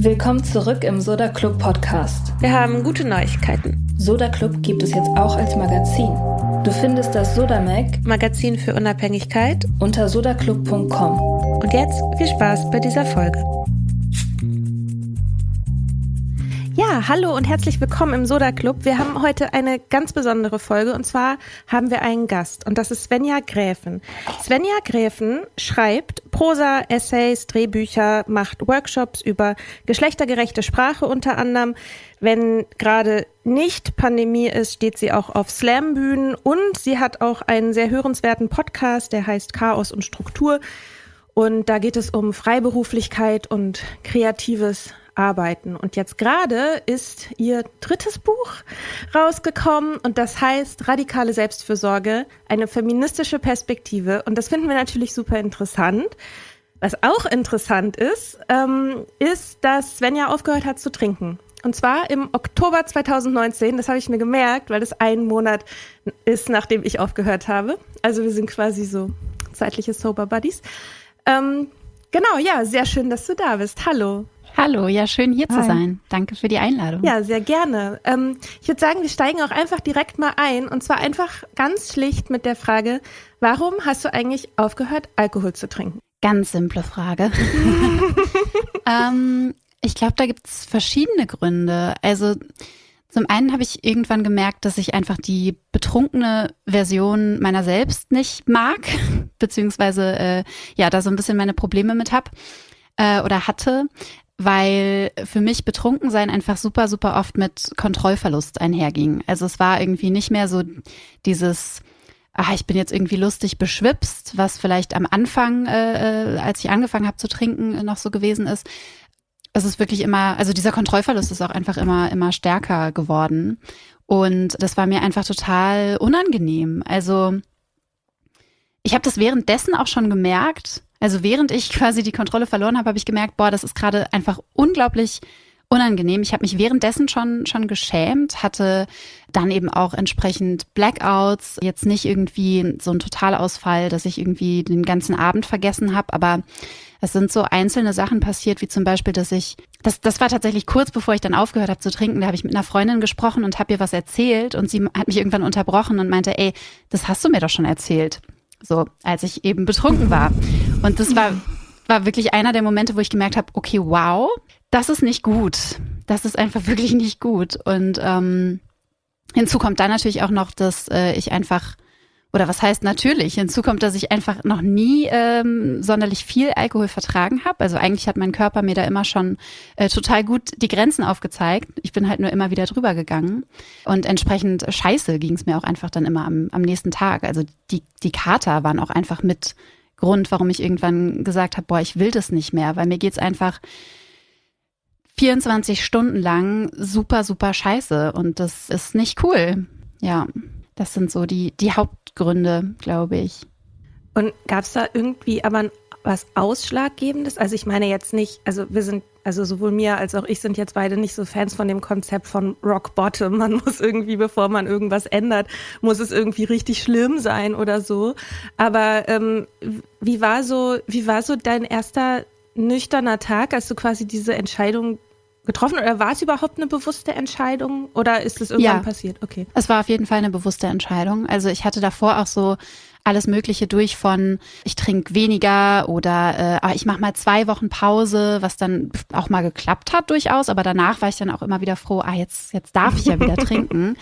Willkommen zurück im Soda Club Podcast. Wir haben gute Neuigkeiten. Soda Club gibt es jetzt auch als Magazin. Du findest das Soda Mag Magazin für Unabhängigkeit. unter sodaclub.com. Und jetzt viel Spaß bei dieser Folge. Ja, hallo und herzlich willkommen im Soda Club. Wir haben heute eine ganz besondere Folge und zwar haben wir einen Gast und das ist Svenja Gräfen. Svenja Gräfen schreibt Prosa, Essays, Drehbücher, macht Workshops über geschlechtergerechte Sprache unter anderem. Wenn gerade nicht Pandemie ist, steht sie auch auf Slam-Bühnen und sie hat auch einen sehr hörenswerten Podcast, der heißt Chaos und Struktur. Und da geht es um Freiberuflichkeit und kreatives Arbeiten. Und jetzt gerade ist ihr drittes Buch rausgekommen und das heißt Radikale Selbstfürsorge, eine feministische Perspektive. Und das finden wir natürlich super interessant. Was auch interessant ist, ähm, ist, dass Svenja aufgehört hat zu trinken. Und zwar im Oktober 2019, das habe ich mir gemerkt, weil das ein Monat ist, nachdem ich aufgehört habe. Also wir sind quasi so zeitliche Sober Buddies. Ähm, genau, ja, sehr schön, dass du da bist. Hallo. Hallo, ja, schön hier zu Hi. sein. Danke für die Einladung. Ja, sehr gerne. Ähm, ich würde sagen, wir steigen auch einfach direkt mal ein. Und zwar einfach ganz schlicht mit der Frage, warum hast du eigentlich aufgehört, Alkohol zu trinken? Ganz simple Frage. ähm, ich glaube, da gibt es verschiedene Gründe. Also zum einen habe ich irgendwann gemerkt, dass ich einfach die betrunkene Version meiner selbst nicht mag, beziehungsweise äh, ja, da so ein bisschen meine Probleme mit hab äh, oder hatte, weil für mich Betrunkensein einfach super, super oft mit Kontrollverlust einherging. Also es war irgendwie nicht mehr so dieses ah, ich bin jetzt irgendwie lustig beschwipst, was vielleicht am Anfang, äh, äh, als ich angefangen habe zu trinken, äh, noch so gewesen ist. Es ist wirklich immer, also dieser Kontrollverlust ist auch einfach immer, immer stärker geworden. Und das war mir einfach total unangenehm. Also ich habe das währenddessen auch schon gemerkt. Also während ich quasi die Kontrolle verloren habe, habe ich gemerkt, boah, das ist gerade einfach unglaublich unangenehm. Ich habe mich währenddessen schon schon geschämt, hatte dann eben auch entsprechend Blackouts, jetzt nicht irgendwie so ein Totalausfall, dass ich irgendwie den ganzen Abend vergessen habe, aber es sind so einzelne Sachen passiert, wie zum Beispiel, dass ich, das, das war tatsächlich kurz bevor ich dann aufgehört habe zu trinken, da habe ich mit einer Freundin gesprochen und habe ihr was erzählt und sie hat mich irgendwann unterbrochen und meinte, ey, das hast du mir doch schon erzählt. So, als ich eben betrunken war. Und das war war wirklich einer der Momente, wo ich gemerkt habe, okay, wow, das ist nicht gut. Das ist einfach wirklich nicht gut. Und ähm, hinzu kommt dann natürlich auch noch, dass äh, ich einfach oder was heißt natürlich? Hinzu kommt, dass ich einfach noch nie ähm, sonderlich viel Alkohol vertragen habe. Also eigentlich hat mein Körper mir da immer schon äh, total gut die Grenzen aufgezeigt. Ich bin halt nur immer wieder drüber gegangen. Und entsprechend scheiße ging es mir auch einfach dann immer am, am nächsten Tag. Also die, die Kater waren auch einfach mit Grund, warum ich irgendwann gesagt habe, boah, ich will das nicht mehr, weil mir geht's einfach 24 Stunden lang super, super scheiße. Und das ist nicht cool. Ja. Das sind so die, die Hauptgründe, glaube ich. Und gab es da irgendwie aber was Ausschlaggebendes? Also ich meine jetzt nicht, also wir sind, also sowohl mir als auch ich sind jetzt beide nicht so Fans von dem Konzept von Rock Bottom. Man muss irgendwie, bevor man irgendwas ändert, muss es irgendwie richtig schlimm sein oder so. Aber ähm, wie war so, wie war so dein erster nüchterner Tag, als du quasi diese Entscheidung getroffen oder war es überhaupt eine bewusste Entscheidung oder ist es irgendwann ja, passiert? Okay. Es war auf jeden Fall eine bewusste Entscheidung. Also ich hatte davor auch so alles Mögliche durch von ich trinke weniger oder äh, ich mache mal zwei Wochen Pause, was dann auch mal geklappt hat durchaus, aber danach war ich dann auch immer wieder froh, ah, jetzt, jetzt darf ich ja wieder trinken.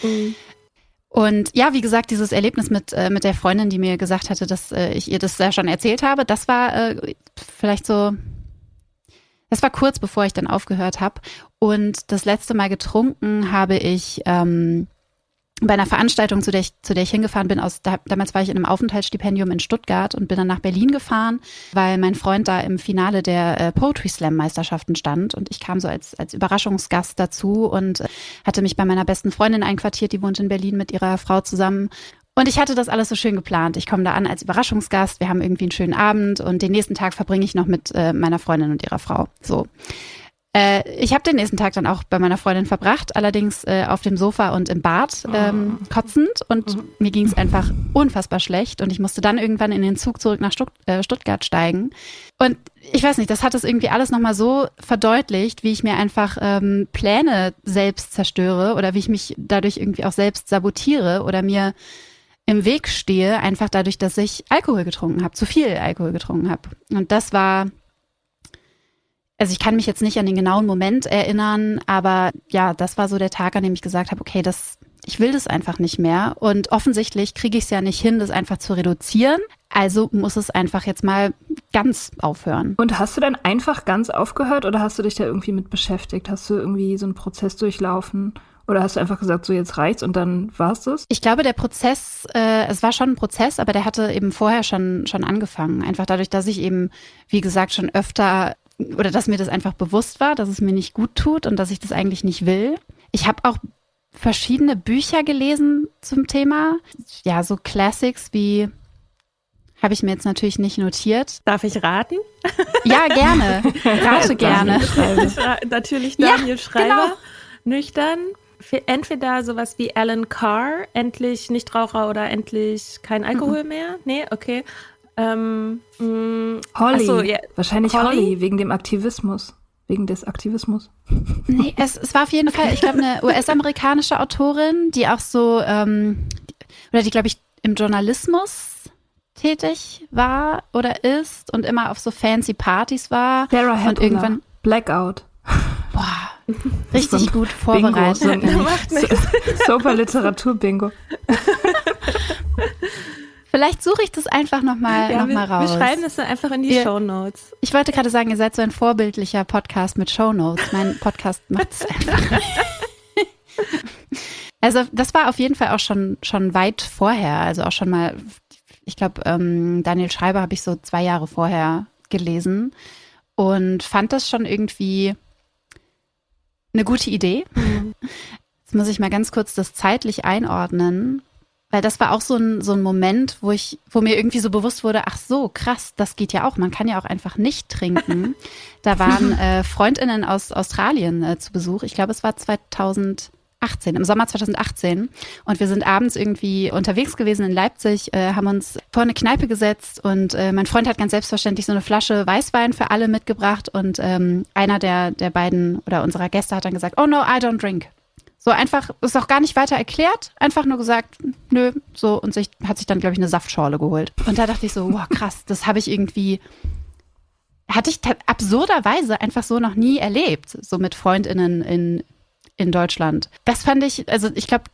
Und ja, wie gesagt, dieses Erlebnis mit, äh, mit der Freundin, die mir gesagt hatte, dass äh, ich ihr das ja schon erzählt habe, das war äh, vielleicht so das war kurz bevor ich dann aufgehört habe. Und das letzte Mal getrunken habe ich ähm, bei einer Veranstaltung, zu der ich, zu der ich hingefahren bin, aus, da, damals war ich in einem Aufenthaltsstipendium in Stuttgart und bin dann nach Berlin gefahren, weil mein Freund da im Finale der äh, Poetry Slam Meisterschaften stand und ich kam so als, als Überraschungsgast dazu und äh, hatte mich bei meiner besten Freundin einquartiert, die wohnt in Berlin mit ihrer Frau zusammen und ich hatte das alles so schön geplant. Ich komme da an als Überraschungsgast, wir haben irgendwie einen schönen Abend und den nächsten Tag verbringe ich noch mit äh, meiner Freundin und ihrer Frau. So. Äh, ich habe den nächsten Tag dann auch bei meiner Freundin verbracht, allerdings äh, auf dem Sofa und im Bad ähm, kotzend und mir ging es einfach unfassbar schlecht und ich musste dann irgendwann in den Zug zurück nach Stutt äh, Stuttgart steigen. Und ich weiß nicht, das hat es irgendwie alles nochmal so verdeutlicht, wie ich mir einfach ähm, Pläne selbst zerstöre oder wie ich mich dadurch irgendwie auch selbst sabotiere oder mir im Weg stehe, einfach dadurch, dass ich Alkohol getrunken habe, zu viel Alkohol getrunken habe. Und das war, also ich kann mich jetzt nicht an den genauen Moment erinnern, aber ja, das war so der Tag, an dem ich gesagt habe, okay, das, ich will das einfach nicht mehr. Und offensichtlich kriege ich es ja nicht hin, das einfach zu reduzieren. Also muss es einfach jetzt mal ganz aufhören. Und hast du dann einfach ganz aufgehört oder hast du dich da irgendwie mit beschäftigt? Hast du irgendwie so einen Prozess durchlaufen? Oder hast du einfach gesagt, so jetzt reicht's und dann war's das? Ich glaube, der Prozess, äh, es war schon ein Prozess, aber der hatte eben vorher schon, schon angefangen. Einfach dadurch, dass ich eben, wie gesagt, schon öfter oder dass mir das einfach bewusst war, dass es mir nicht gut tut und dass ich das eigentlich nicht will. Ich habe auch verschiedene Bücher gelesen zum Thema. Ja, so Classics wie habe ich mir jetzt natürlich nicht notiert. Darf ich raten? Ja, gerne. Rate gerne. natürlich Daniel ja, Schreiber. Genau. Nüchtern entweder sowas wie Alan Carr, endlich Nichtraucher oder endlich kein Alkohol mhm. mehr. Nee, okay. Ähm, mh, mm, Holly. So, ja. Wahrscheinlich Holly? Holly wegen dem Aktivismus. Wegen des Aktivismus. Nee, es, es war auf jeden Fall, ich glaube, eine US-amerikanische Autorin, die auch so, ähm, oder die, glaube ich, im Journalismus tätig war oder ist und immer auf so fancy Partys war. Sarah und irgendwann Blackout. Richtig gut vorbereitet. Bingo, so Super Literatur-Bingo. Vielleicht suche ich das einfach nochmal ja, noch mal raus. Wir schreiben das dann einfach in die ihr, Show Notes. Ich wollte gerade sagen, ihr seid so ein vorbildlicher Podcast mit Show Notes. Mein Podcast macht es einfach. also das war auf jeden Fall auch schon, schon weit vorher. Also auch schon mal, ich glaube, ähm, Daniel Schreiber habe ich so zwei Jahre vorher gelesen und fand das schon irgendwie eine gute Idee. Mhm. Jetzt muss ich mal ganz kurz das zeitlich einordnen, weil das war auch so ein, so ein Moment, wo ich, wo mir irgendwie so bewusst wurde, ach so, krass, das geht ja auch. Man kann ja auch einfach nicht trinken. da waren äh, Freundinnen aus Australien äh, zu Besuch. Ich glaube, es war 2000 2018, im Sommer 2018. Und wir sind abends irgendwie unterwegs gewesen in Leipzig, äh, haben uns vor eine Kneipe gesetzt und äh, mein Freund hat ganz selbstverständlich so eine Flasche Weißwein für alle mitgebracht und ähm, einer der, der beiden oder unserer Gäste hat dann gesagt, oh no, I don't drink. So einfach, ist auch gar nicht weiter erklärt, einfach nur gesagt, nö, so und sich, hat sich dann, glaube ich, eine Saftschorle geholt. Und da dachte ich so, wow, krass, das habe ich irgendwie hatte ich absurderweise einfach so noch nie erlebt, so mit Freundinnen in, in Deutschland. Das fand ich, also ich glaube,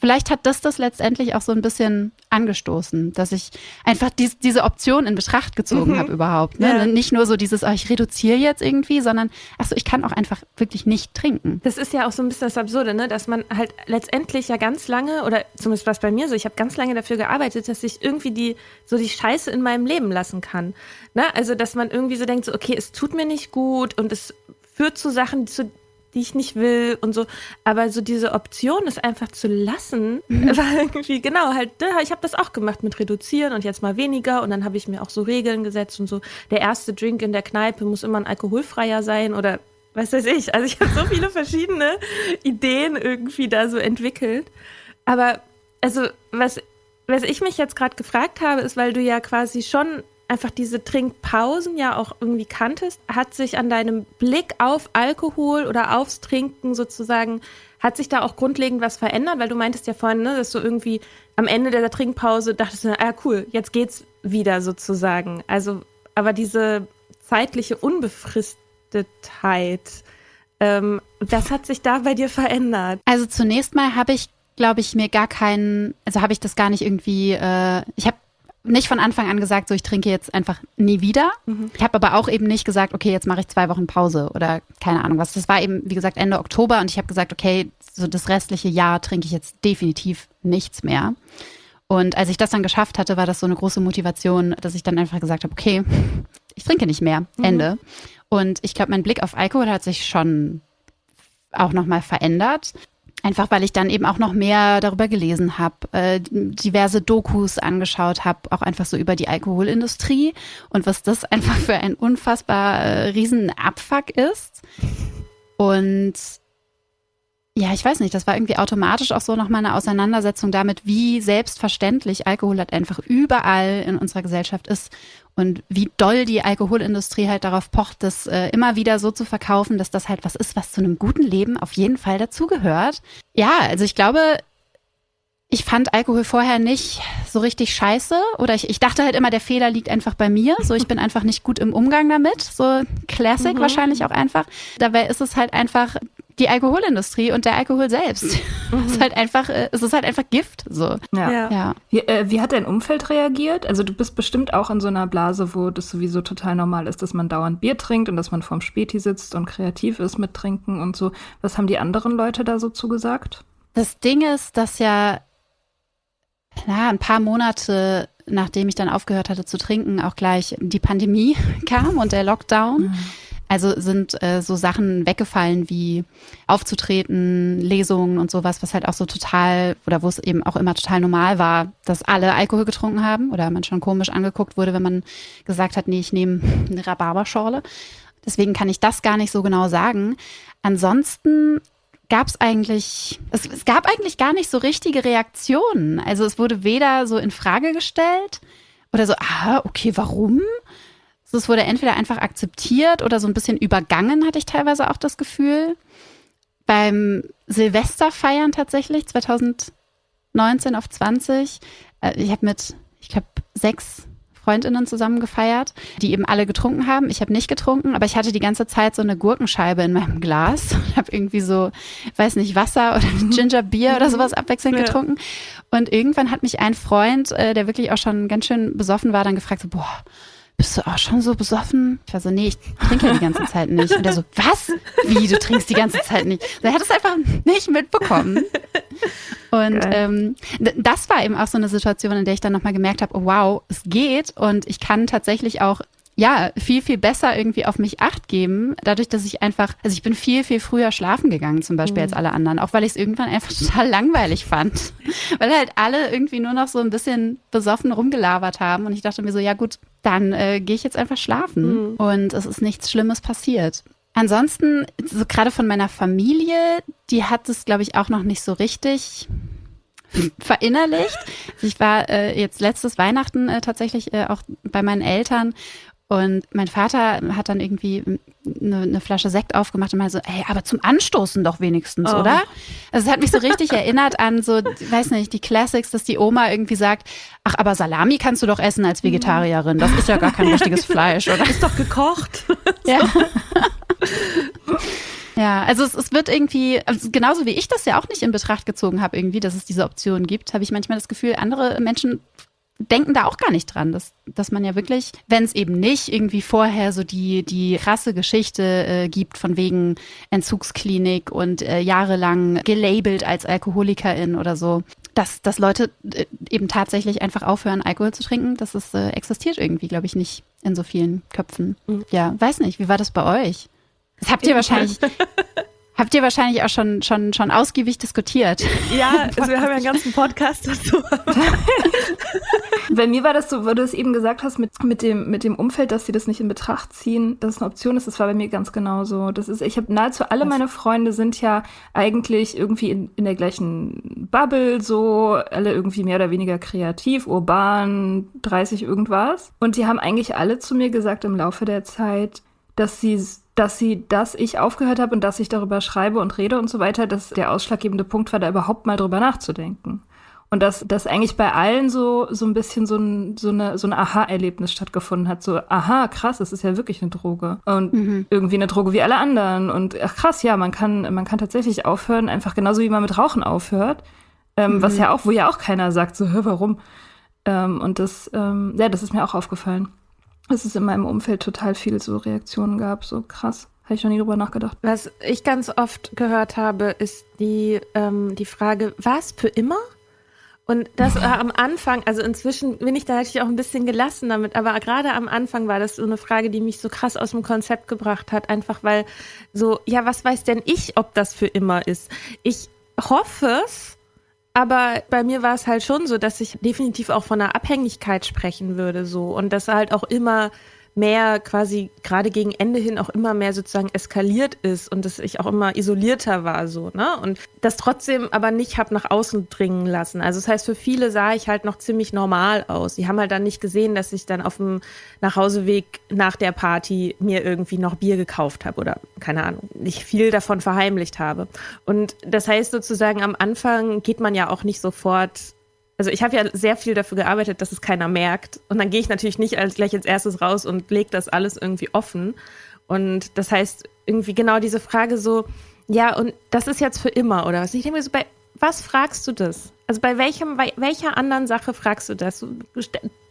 vielleicht hat das das letztendlich auch so ein bisschen angestoßen, dass ich einfach dies, diese Option in Betracht gezogen mhm. habe überhaupt. Ne? Ja. Nicht nur so dieses, oh, ich reduziere jetzt irgendwie, sondern ach so, ich kann auch einfach wirklich nicht trinken. Das ist ja auch so ein bisschen das Absurde, ne? dass man halt letztendlich ja ganz lange, oder zumindest was bei mir so, ich habe ganz lange dafür gearbeitet, dass ich irgendwie die, so die Scheiße in meinem Leben lassen kann. Ne? Also, dass man irgendwie so denkt, so, okay, es tut mir nicht gut und es führt zu Sachen, zu die ich nicht will und so. Aber so diese Option, es einfach zu lassen, mhm. war irgendwie, genau, halt, ich habe das auch gemacht mit Reduzieren und jetzt mal weniger. Und dann habe ich mir auch so Regeln gesetzt und so, der erste Drink in der Kneipe muss immer ein alkoholfreier sein oder was weiß ich. Also ich habe so viele verschiedene Ideen irgendwie da so entwickelt. Aber also was, was ich mich jetzt gerade gefragt habe, ist, weil du ja quasi schon einfach diese Trinkpausen ja auch irgendwie kanntest, hat sich an deinem Blick auf Alkohol oder aufs Trinken sozusagen, hat sich da auch grundlegend was verändert? Weil du meintest ja vorhin, ne, dass du irgendwie am Ende der Trinkpause dachtest, ah cool, jetzt geht's wieder sozusagen. Also, aber diese zeitliche Unbefristetheit, ähm, das hat sich da bei dir verändert. Also zunächst mal habe ich glaube ich, mir gar keinen, also habe ich das gar nicht irgendwie, äh, ich habe nicht von Anfang an gesagt, so ich trinke jetzt einfach nie wieder. Mhm. Ich habe aber auch eben nicht gesagt, okay, jetzt mache ich zwei Wochen Pause oder keine Ahnung was. Das war eben, wie gesagt, Ende Oktober und ich habe gesagt, okay, so das restliche Jahr trinke ich jetzt definitiv nichts mehr. Und als ich das dann geschafft hatte, war das so eine große Motivation, dass ich dann einfach gesagt habe, okay, ich trinke nicht mehr. Mhm. Ende. Und ich glaube, mein Blick auf Alkohol hat sich schon auch nochmal verändert. Einfach weil ich dann eben auch noch mehr darüber gelesen habe, äh, diverse Dokus angeschaut habe, auch einfach so über die Alkoholindustrie und was das einfach für ein unfassbar äh, riesen Abfuck ist. Und ja, ich weiß nicht, das war irgendwie automatisch auch so nochmal eine Auseinandersetzung damit, wie selbstverständlich Alkohol halt einfach überall in unserer Gesellschaft ist und wie doll die Alkoholindustrie halt darauf pocht, das äh, immer wieder so zu verkaufen, dass das halt was ist, was zu einem guten Leben auf jeden Fall dazugehört. Ja, also ich glaube, ich fand Alkohol vorher nicht so richtig scheiße oder ich, ich dachte halt immer, der Fehler liegt einfach bei mir. So, ich bin einfach nicht gut im Umgang damit. So Classic mhm. wahrscheinlich auch einfach. Dabei ist es halt einfach die Alkoholindustrie und der Alkohol selbst. Mhm. es ist halt einfach, äh, es ist halt einfach Gift. So. Ja. ja. Wie, äh, wie, hat dein Umfeld reagiert? Also du bist bestimmt auch in so einer Blase, wo das sowieso total normal ist, dass man dauernd Bier trinkt und dass man vorm Späti sitzt und kreativ ist mit Trinken und so. Was haben die anderen Leute da so zugesagt? Das Ding ist, dass ja na, ein paar Monate nachdem ich dann aufgehört hatte zu trinken, auch gleich die Pandemie kam und der Lockdown. Mhm. Also sind äh, so Sachen weggefallen wie aufzutreten, Lesungen und sowas, was halt auch so total oder wo es eben auch immer total normal war, dass alle Alkohol getrunken haben oder man schon komisch angeguckt wurde, wenn man gesagt hat, nee, ich nehme eine Rhabarberschorle. Deswegen kann ich das gar nicht so genau sagen. Ansonsten gab es eigentlich, es, es gab eigentlich gar nicht so richtige Reaktionen. Also es wurde weder so in Frage gestellt oder so, ah, okay, warum? Es wurde entweder einfach akzeptiert oder so ein bisschen übergangen, hatte ich teilweise auch das Gefühl. Beim Silvesterfeiern tatsächlich, 2019 auf 20, äh, ich habe mit, ich glaube, sechs Freundinnen zusammen gefeiert, die eben alle getrunken haben. Ich habe nicht getrunken, aber ich hatte die ganze Zeit so eine Gurkenscheibe in meinem Glas und habe irgendwie so, weiß nicht, Wasser oder Ginger Beer oder sowas abwechselnd ja. getrunken. Und irgendwann hat mich ein Freund, äh, der wirklich auch schon ganz schön besoffen war, dann gefragt so, boah, bist du auch schon so besoffen? Ich war so, nee, ich trinke ja die ganze Zeit nicht. Und er so, was? Wie, du trinkst die ganze Zeit nicht? Er hat es einfach nicht mitbekommen. Und ähm, das war eben auch so eine Situation, in der ich dann nochmal gemerkt habe, oh wow, es geht und ich kann tatsächlich auch ja, viel, viel besser irgendwie auf mich acht geben, dadurch, dass ich einfach, also ich bin viel, viel früher schlafen gegangen, zum Beispiel mhm. als alle anderen, auch weil ich es irgendwann einfach total langweilig fand. weil halt alle irgendwie nur noch so ein bisschen besoffen rumgelabert haben und ich dachte mir so, ja gut, dann äh, gehe ich jetzt einfach schlafen mhm. und es ist nichts Schlimmes passiert. Ansonsten, so gerade von meiner Familie, die hat es, glaube ich, auch noch nicht so richtig verinnerlicht. Also ich war äh, jetzt letztes Weihnachten äh, tatsächlich äh, auch bei meinen Eltern Und mein Vater hat dann irgendwie eine, eine Flasche Sekt aufgemacht und meinte so, ey, aber zum Anstoßen doch wenigstens, oh. oder? Also es hat mich so richtig erinnert an so, weiß nicht, die Classics, dass die Oma irgendwie sagt, ach, aber Salami kannst du doch essen als Vegetarierin. Das ist ja gar kein richtiges Fleisch, oder? Ist doch gekocht. Ja. Ja, also es, es wird irgendwie, also genauso wie ich das ja auch nicht in Betracht gezogen habe, irgendwie, dass es diese Option gibt, habe ich manchmal das Gefühl, andere Menschen denken da auch gar nicht dran, dass, dass man ja wirklich, wenn es eben nicht irgendwie vorher so die, die krasse Geschichte äh, gibt von wegen Entzugsklinik und äh, jahrelang gelabelt als Alkoholikerin oder so, dass, dass Leute äh, eben tatsächlich einfach aufhören, Alkohol zu trinken, das ist, äh, existiert irgendwie, glaube ich, nicht in so vielen Köpfen. Mhm. Ja, weiß nicht, wie war das bei euch? Das habt ihr wahrscheinlich Habt ihr wahrscheinlich auch schon, schon, schon ausgiebig diskutiert. Ja, also wir haben ja einen ganzen Podcast dazu. Bei mir war das so, wo du es eben gesagt hast, mit, mit, dem, mit dem Umfeld, dass sie das nicht in Betracht ziehen, dass es eine Option ist, das war bei mir ganz genauso. Das ist, ich habe nahezu alle meine Freunde sind ja eigentlich irgendwie in, in der gleichen Bubble, so, alle irgendwie mehr oder weniger kreativ, urban, 30 irgendwas. Und die haben eigentlich alle zu mir gesagt im Laufe der Zeit, dass sie dass sie, dass ich aufgehört habe und dass ich darüber schreibe und rede und so weiter, dass der ausschlaggebende Punkt war, da überhaupt mal drüber nachzudenken. Und dass, dass eigentlich bei allen so, so ein bisschen so ein, so eine, so ein Aha-Erlebnis stattgefunden hat. So, aha, krass, es ist ja wirklich eine Droge. Und mhm. irgendwie eine Droge wie alle anderen. Und ach krass, ja, man kann, man kann tatsächlich aufhören, einfach genauso wie man mit Rauchen aufhört. Ähm, mhm. Was ja auch, wo ja auch keiner sagt, so, hör, warum? Ähm, und das, ähm, ja, das ist mir auch aufgefallen dass es in meinem Umfeld total viele so Reaktionen gab. So krass. Habe ich noch nie drüber nachgedacht. Was ich ganz oft gehört habe, ist die, ähm, die Frage, was für immer? Und das äh, am Anfang, also inzwischen bin ich da natürlich auch ein bisschen gelassen damit, aber gerade am Anfang war das so eine Frage, die mich so krass aus dem Konzept gebracht hat, einfach weil so, ja, was weiß denn ich, ob das für immer ist? Ich hoffe es, aber bei mir war es halt schon so, dass ich definitiv auch von einer Abhängigkeit sprechen würde, so. Und dass halt auch immer mehr quasi gerade gegen Ende hin auch immer mehr sozusagen eskaliert ist und dass ich auch immer isolierter war so, ne? Und das trotzdem aber nicht hab nach außen dringen lassen. Also das heißt, für viele sah ich halt noch ziemlich normal aus. Die haben halt dann nicht gesehen, dass ich dann auf dem Nachhauseweg nach der Party mir irgendwie noch Bier gekauft habe oder keine Ahnung, nicht viel davon verheimlicht habe. Und das heißt sozusagen am Anfang geht man ja auch nicht sofort also ich habe ja sehr viel dafür gearbeitet, dass es keiner merkt. Und dann gehe ich natürlich nicht als, gleich als erstes raus und lege das alles irgendwie offen. Und das heißt, irgendwie genau diese Frage so, ja, und das ist jetzt für immer, oder was? Ich denke mir so, bei was fragst du das? Also bei welchem, bei welcher anderen Sache fragst du das?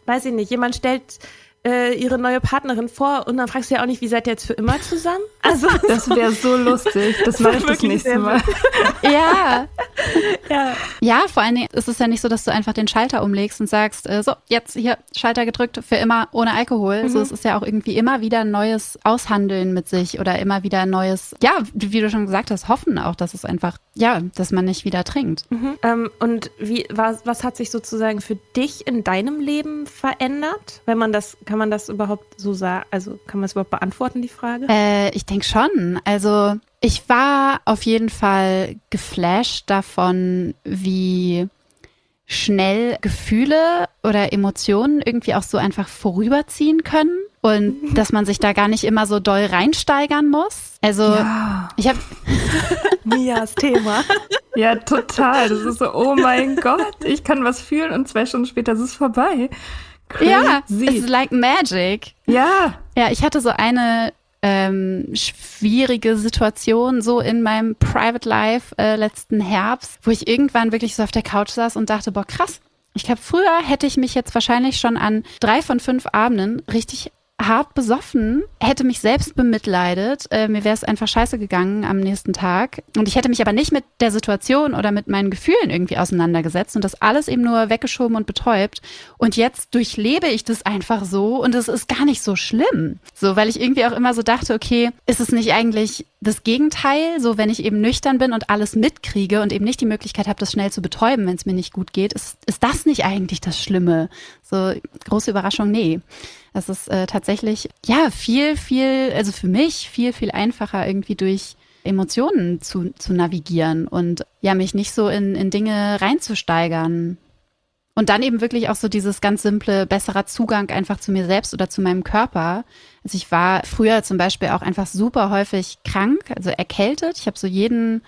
Weiß ich nicht, jemand stellt äh, ihre neue Partnerin vor und dann fragst du ja auch nicht, wie seid ihr jetzt für immer zusammen? Also das wäre so lustig. Das mache ich das nächste Mal. ja. ja. Ja, vor allen Dingen ist es ja nicht so, dass du einfach den Schalter umlegst und sagst, äh, so, jetzt hier Schalter gedrückt für immer ohne Alkohol. Mhm. So, es ist ja auch irgendwie immer wieder ein neues Aushandeln mit sich oder immer wieder ein neues, ja, wie du schon gesagt hast, hoffen auch, dass es einfach, ja, dass man nicht wieder trinkt. Mhm. Ähm, und wie, was, was hat sich sozusagen für dich in deinem Leben verändert, wenn man das kann man das überhaupt so sagen? Also kann man es überhaupt beantworten, die Frage? Äh, ich denke schon. Also ich war auf jeden Fall geflasht davon, wie schnell Gefühle oder Emotionen irgendwie auch so einfach vorüberziehen können und dass man sich da gar nicht immer so doll reinsteigern muss. Also ja. ich habe Mias Thema. Ja, total. Das ist so, oh mein Gott, ich kann was fühlen und zwei Stunden später ist es vorbei. Crazy. Ja, it's like magic. Ja. Ja, ich hatte so eine ähm, schwierige Situation so in meinem Private Life äh, letzten Herbst, wo ich irgendwann wirklich so auf der Couch saß und dachte, boah, krass. Ich glaube, früher hätte ich mich jetzt wahrscheinlich schon an drei von fünf Abenden richtig hart besoffen, hätte mich selbst bemitleidet. Äh, mir wäre es einfach scheiße gegangen am nächsten Tag. Und ich hätte mich aber nicht mit der Situation oder mit meinen Gefühlen irgendwie auseinandergesetzt und das alles eben nur weggeschoben und betäubt. Und jetzt durchlebe ich das einfach so und es ist gar nicht so schlimm. So, weil ich irgendwie auch immer so dachte, okay, ist es nicht eigentlich das Gegenteil, so wenn ich eben nüchtern bin und alles mitkriege und eben nicht die Möglichkeit habe, das schnell zu betäuben, wenn es mir nicht gut geht, ist, ist das nicht eigentlich das Schlimme? So, große Überraschung, nee. Das ist äh, tatsächlich, ja, viel, viel, also für mich viel, viel einfacher irgendwie durch Emotionen zu, zu navigieren und ja, mich nicht so in, in Dinge reinzusteigern. Und dann eben wirklich auch so dieses ganz simple, besserer Zugang einfach zu mir selbst oder zu meinem Körper. Also ich war früher zum Beispiel auch einfach super häufig krank, also erkältet. Ich habe so jeden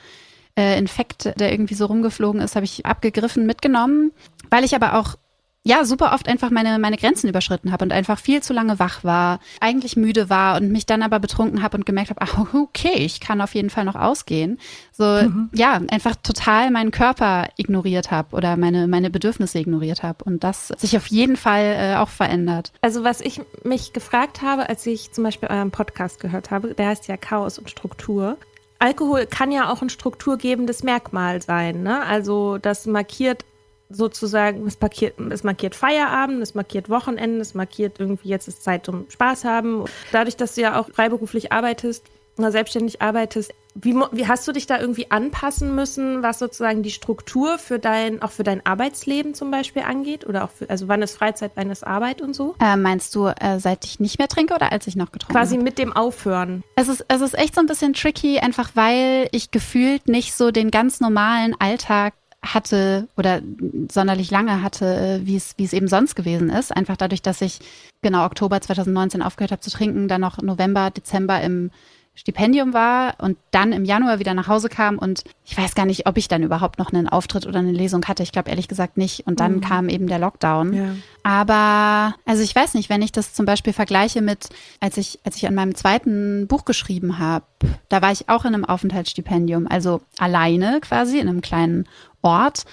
äh, Infekt, der irgendwie so rumgeflogen ist, habe ich abgegriffen, mitgenommen, weil ich aber auch ja, super oft einfach meine, meine Grenzen überschritten habe und einfach viel zu lange wach war, eigentlich müde war und mich dann aber betrunken habe und gemerkt habe, ach, okay, ich kann auf jeden Fall noch ausgehen. So, mhm. ja, einfach total meinen Körper ignoriert habe oder meine, meine Bedürfnisse ignoriert habe und das sich auf jeden Fall äh, auch verändert. Also, was ich mich gefragt habe, als ich zum Beispiel euren Podcast gehört habe, der heißt ja Chaos und Struktur. Alkohol kann ja auch ein strukturgebendes Merkmal sein. Ne? Also das markiert sozusagen, es markiert, es markiert Feierabend, es markiert Wochenende, es markiert irgendwie jetzt ist Zeit zum Spaß haben. Dadurch, dass du ja auch freiberuflich arbeitest oder selbstständig arbeitest, wie, wie hast du dich da irgendwie anpassen müssen, was sozusagen die Struktur für dein, auch für dein Arbeitsleben zum Beispiel angeht? Oder auch für, also wann ist Freizeit, wann ist Arbeit und so? Äh, meinst du, äh, seit ich nicht mehr trinke oder als ich noch getrunken habe? Quasi mit dem Aufhören. Es ist, es ist echt so ein bisschen tricky, einfach weil ich gefühlt nicht so den ganz normalen Alltag hatte oder sonderlich lange hatte, wie es, wie es eben sonst gewesen ist. Einfach dadurch, dass ich genau Oktober 2019 aufgehört habe zu trinken, dann noch November, Dezember im Stipendium war und dann im Januar wieder nach Hause kam und ich weiß gar nicht, ob ich dann überhaupt noch einen Auftritt oder eine Lesung hatte. Ich glaube ehrlich gesagt nicht. Und dann mhm. kam eben der Lockdown. Ja. Aber also ich weiß nicht, wenn ich das zum Beispiel vergleiche mit, als ich, als ich an meinem zweiten Buch geschrieben habe, da war ich auch in einem Aufenthaltsstipendium, also alleine quasi in einem kleinen Ort.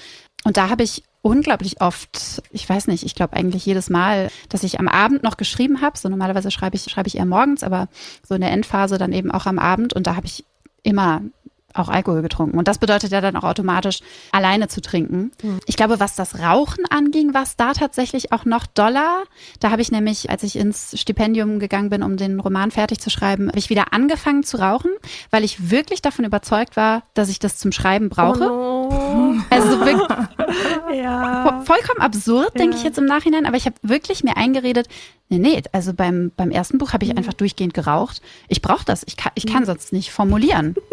Und da habe ich unglaublich oft, ich weiß nicht, ich glaube eigentlich jedes Mal, dass ich am Abend noch geschrieben habe. So normalerweise schreibe ich, schreibe ich eher morgens, aber so in der Endphase dann eben auch am Abend. Und da habe ich immer auch Alkohol getrunken. Und das bedeutet ja dann auch automatisch, alleine zu trinken. Mhm. Ich glaube, was das Rauchen anging, war es da tatsächlich auch noch doller. Da habe ich nämlich, als ich ins Stipendium gegangen bin, um den Roman fertig zu schreiben, habe ich wieder angefangen zu rauchen, weil ich wirklich davon überzeugt war, dass ich das zum Schreiben brauche. Oh no. Also wirklich ja. vollkommen absurd, denke ja. ich jetzt im Nachhinein, aber ich habe wirklich mir eingeredet, nee, nee, also beim, beim ersten Buch habe ich mhm. einfach durchgehend geraucht. Ich brauche das, ich kann, ich kann mhm. sonst nicht formulieren.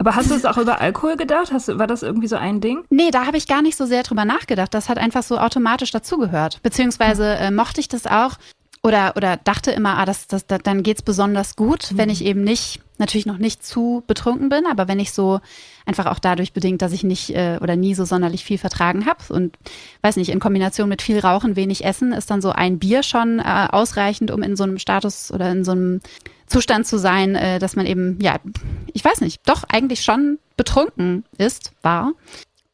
Aber hast du es auch über Alkohol gedacht? Hast, war das irgendwie so ein Ding? Nee, da habe ich gar nicht so sehr drüber nachgedacht. Das hat einfach so automatisch dazugehört. Beziehungsweise äh, mochte ich das auch oder, oder dachte immer, ah, das, das, das, dann geht's besonders gut, mhm. wenn ich eben nicht, natürlich noch nicht zu betrunken bin, aber wenn ich so einfach auch dadurch bedingt, dass ich nicht äh, oder nie so sonderlich viel vertragen habe und weiß nicht, in Kombination mit viel Rauchen, wenig Essen, ist dann so ein Bier schon äh, ausreichend, um in so einem Status oder in so einem Zustand zu sein, äh, dass man eben, ja, ich weiß nicht, doch eigentlich schon betrunken ist, war.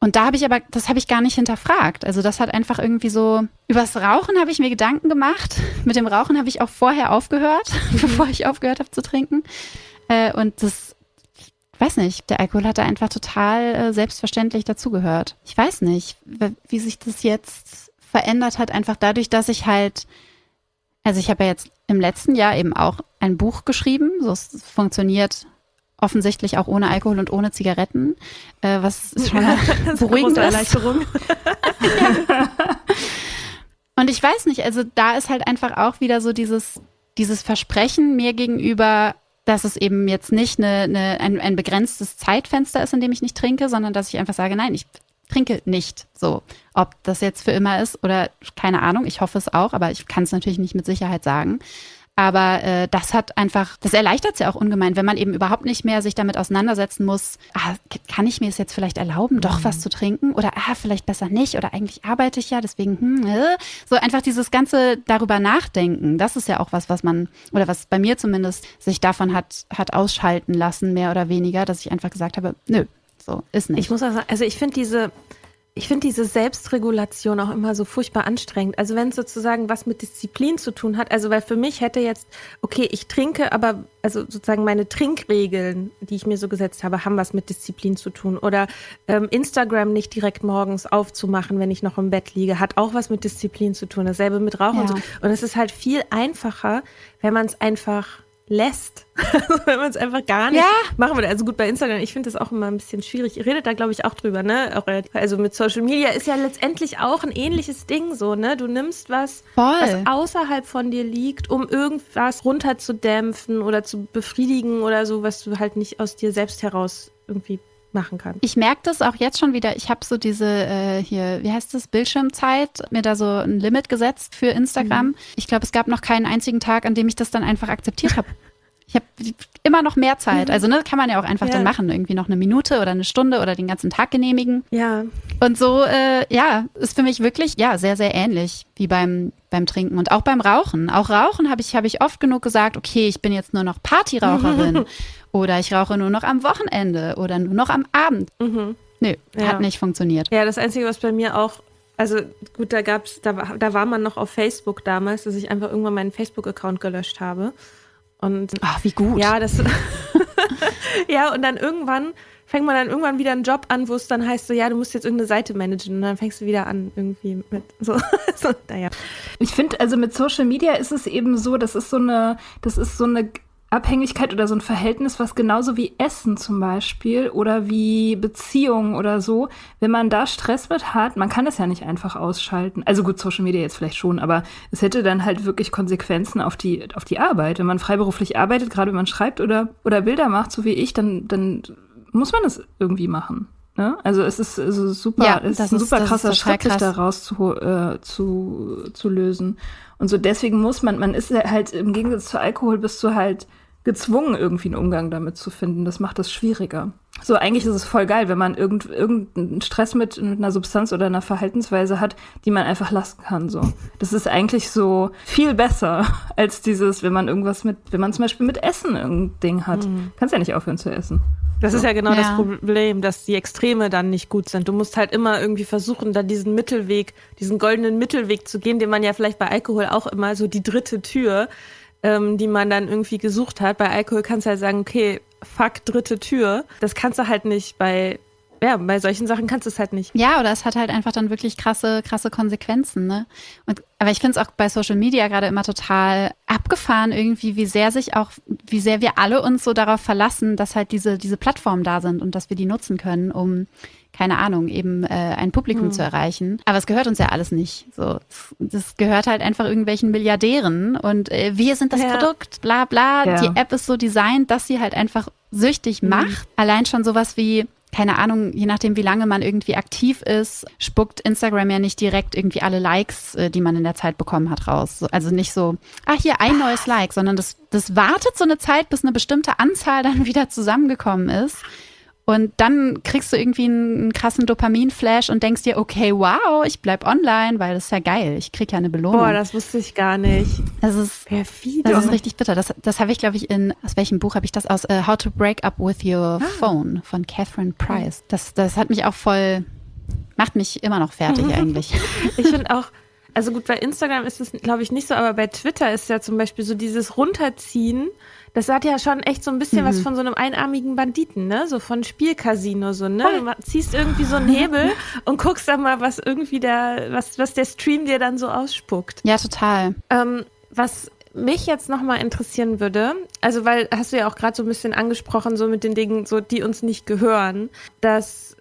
Und da habe ich aber, das habe ich gar nicht hinterfragt. Also das hat einfach irgendwie so, übers Rauchen habe ich mir Gedanken gemacht. Mit dem Rauchen habe ich auch vorher aufgehört, bevor ich aufgehört habe zu trinken. Äh, und das, ich weiß nicht, der Alkohol hat da einfach total äh, selbstverständlich dazugehört. Ich weiß nicht, wie sich das jetzt verändert hat, einfach dadurch, dass ich halt also ich habe ja jetzt im letzten Jahr eben auch ein Buch geschrieben. So funktioniert offensichtlich auch ohne Alkohol und ohne Zigaretten, äh, was schon mal beruhigend ist. Erleichterung. ja. Und ich weiß nicht, also da ist halt einfach auch wieder so dieses, dieses Versprechen mir gegenüber, dass es eben jetzt nicht eine, eine, ein, ein begrenztes Zeitfenster ist, in dem ich nicht trinke, sondern dass ich einfach sage, nein, ich trinke nicht so. Ob das jetzt für immer ist oder keine Ahnung, ich hoffe es auch, aber ich kann es natürlich nicht mit Sicherheit sagen. Aber äh, das hat einfach, das erleichtert es ja auch ungemein, wenn man eben überhaupt nicht mehr sich damit auseinandersetzen muss, ah, kann ich mir es jetzt vielleicht erlauben, doch mhm. was zu trinken? Oder ah, vielleicht besser nicht, oder eigentlich arbeite ich ja, deswegen, hm, äh. so einfach dieses ganze darüber nachdenken, das ist ja auch was, was man, oder was bei mir zumindest sich davon hat, hat ausschalten lassen, mehr oder weniger, dass ich einfach gesagt habe, nö, so, ist nicht. Ich muss auch sagen, also ich finde diese, ich finde diese Selbstregulation auch immer so furchtbar anstrengend. Also wenn es sozusagen was mit Disziplin zu tun hat, also weil für mich hätte jetzt, okay, ich trinke, aber also sozusagen meine Trinkregeln, die ich mir so gesetzt habe, haben was mit Disziplin zu tun. Oder ähm, Instagram nicht direkt morgens aufzumachen, wenn ich noch im Bett liege, hat auch was mit Disziplin zu tun. Dasselbe mit Rauchen ja. und so. Und es ist halt viel einfacher, wenn man es einfach lässt. wenn man es einfach gar nicht ja. machen würde. Also gut, bei Instagram, ich finde das auch immer ein bisschen schwierig. Ihr redet da, glaube ich, auch drüber, ne? also mit Social Media ist ja letztendlich auch ein ähnliches Ding so, ne? Du nimmst was, Voll. was außerhalb von dir liegt, um irgendwas runterzudämpfen oder zu befriedigen oder so, was du halt nicht aus dir selbst heraus irgendwie machen kann. Ich merke das auch jetzt schon wieder. Ich habe so diese äh, hier, wie heißt das, Bildschirmzeit, mir da so ein Limit gesetzt für Instagram. Mhm. Ich glaube, es gab noch keinen einzigen Tag, an dem ich das dann einfach akzeptiert habe. Ich habe immer noch mehr Zeit. Also ne, kann man ja auch einfach ja. dann machen, irgendwie noch eine Minute oder eine Stunde oder den ganzen Tag genehmigen. Ja. Und so, äh, ja, ist für mich wirklich ja sehr sehr ähnlich wie beim beim Trinken und auch beim Rauchen. Auch Rauchen habe ich habe ich oft genug gesagt, okay, ich bin jetzt nur noch Partyraucherin oder ich rauche nur noch am Wochenende oder nur noch am Abend. Mhm. Nö, ja. hat nicht funktioniert. Ja, das einzige, was bei mir auch also gut, da gab's, da, da war man noch auf Facebook damals, dass ich einfach irgendwann meinen Facebook-Account gelöscht habe. Und Ach, wie gut. Ja, das. ja, und dann irgendwann fängt man dann irgendwann wieder einen Job an, wo es dann heißt, so ja, du musst jetzt irgendeine Seite managen und dann fängst du wieder an irgendwie mit so, so naja. Ich finde, also mit Social Media ist es eben so, das ist so eine, das ist so eine Abhängigkeit oder so ein Verhältnis, was genauso wie Essen zum Beispiel oder wie Beziehungen oder so, wenn man da Stress mit hat, man kann das ja nicht einfach ausschalten. Also gut, Social Media jetzt vielleicht schon, aber es hätte dann halt wirklich Konsequenzen auf die, auf die Arbeit. Wenn man freiberuflich arbeitet, gerade wenn man schreibt oder, oder Bilder macht, so wie ich, dann, dann muss man das irgendwie machen. Ne? Also es ist also super, ja, es ist ein super ist, krasser Schritt, krass. sich daraus zu, äh, zu, zu lösen. Und so deswegen muss man, man ist halt im Gegensatz zu Alkohol bist du halt gezwungen, irgendwie einen Umgang damit zu finden. Das macht das schwieriger. So, eigentlich ist es voll geil, wenn man irgend, irgendeinen Stress mit, mit einer Substanz oder einer Verhaltensweise hat, die man einfach lassen kann. So, das ist eigentlich so viel besser als dieses, wenn man irgendwas mit, wenn man zum Beispiel mit Essen irgendein Ding hat, mhm. kannst ja nicht aufhören zu essen. Das so. ist ja genau ja. das Problem, dass die Extreme dann nicht gut sind. Du musst halt immer irgendwie versuchen, da diesen Mittelweg, diesen goldenen Mittelweg zu gehen, den man ja vielleicht bei Alkohol auch immer so die dritte Tür ähm, die man dann irgendwie gesucht hat. Bei Alkohol kannst du halt sagen, okay, fuck, dritte Tür. Das kannst du halt nicht bei ja, bei solchen Sachen kannst du es halt nicht. Ja, oder es hat halt einfach dann wirklich krasse, krasse Konsequenzen, ne? Und, aber ich finde es auch bei Social Media gerade immer total abgefahren irgendwie, wie sehr sich auch, wie sehr wir alle uns so darauf verlassen, dass halt diese, diese Plattformen da sind und dass wir die nutzen können, um keine Ahnung, eben äh, ein Publikum hm. zu erreichen. Aber es gehört uns ja alles nicht. So, das gehört halt einfach irgendwelchen Milliardären und äh, wir sind das ja. Produkt, bla bla. Ja. Die App ist so designt, dass sie halt einfach süchtig hm. macht. Allein schon sowas wie keine Ahnung, je nachdem, wie lange man irgendwie aktiv ist, spuckt Instagram ja nicht direkt irgendwie alle Likes, äh, die man in der Zeit bekommen hat, raus. Also nicht so, ah, hier ein neues Like, sondern das, das wartet so eine Zeit, bis eine bestimmte Anzahl dann wieder zusammengekommen ist. Und dann kriegst du irgendwie einen, einen krassen Dopamin-Flash und denkst dir, okay, wow, ich bleib online, weil das ist ja geil. Ich krieg ja eine Belohnung. Boah, das wusste ich gar nicht. Das ist perfide. Das ist richtig bitter. Das, das habe ich, glaube ich, in, aus welchem Buch habe ich das? Aus uh, How to Break Up with Your ah. Phone von Catherine Price. Das, das hat mich auch voll, macht mich immer noch fertig eigentlich. ich finde auch, also gut, bei Instagram ist es, glaube ich, nicht so, aber bei Twitter ist ja zum Beispiel so dieses Runterziehen das hat ja schon echt so ein bisschen mhm. was von so einem einarmigen Banditen, ne? So von Spielcasino, so, ne? Du ziehst irgendwie so einen Hebel und guckst dann mal, was irgendwie der, was, was der Stream dir dann so ausspuckt. Ja, total. Ähm, was mich jetzt nochmal interessieren würde, also weil hast du ja auch gerade so ein bisschen angesprochen, so mit den Dingen, so die uns nicht gehören, dass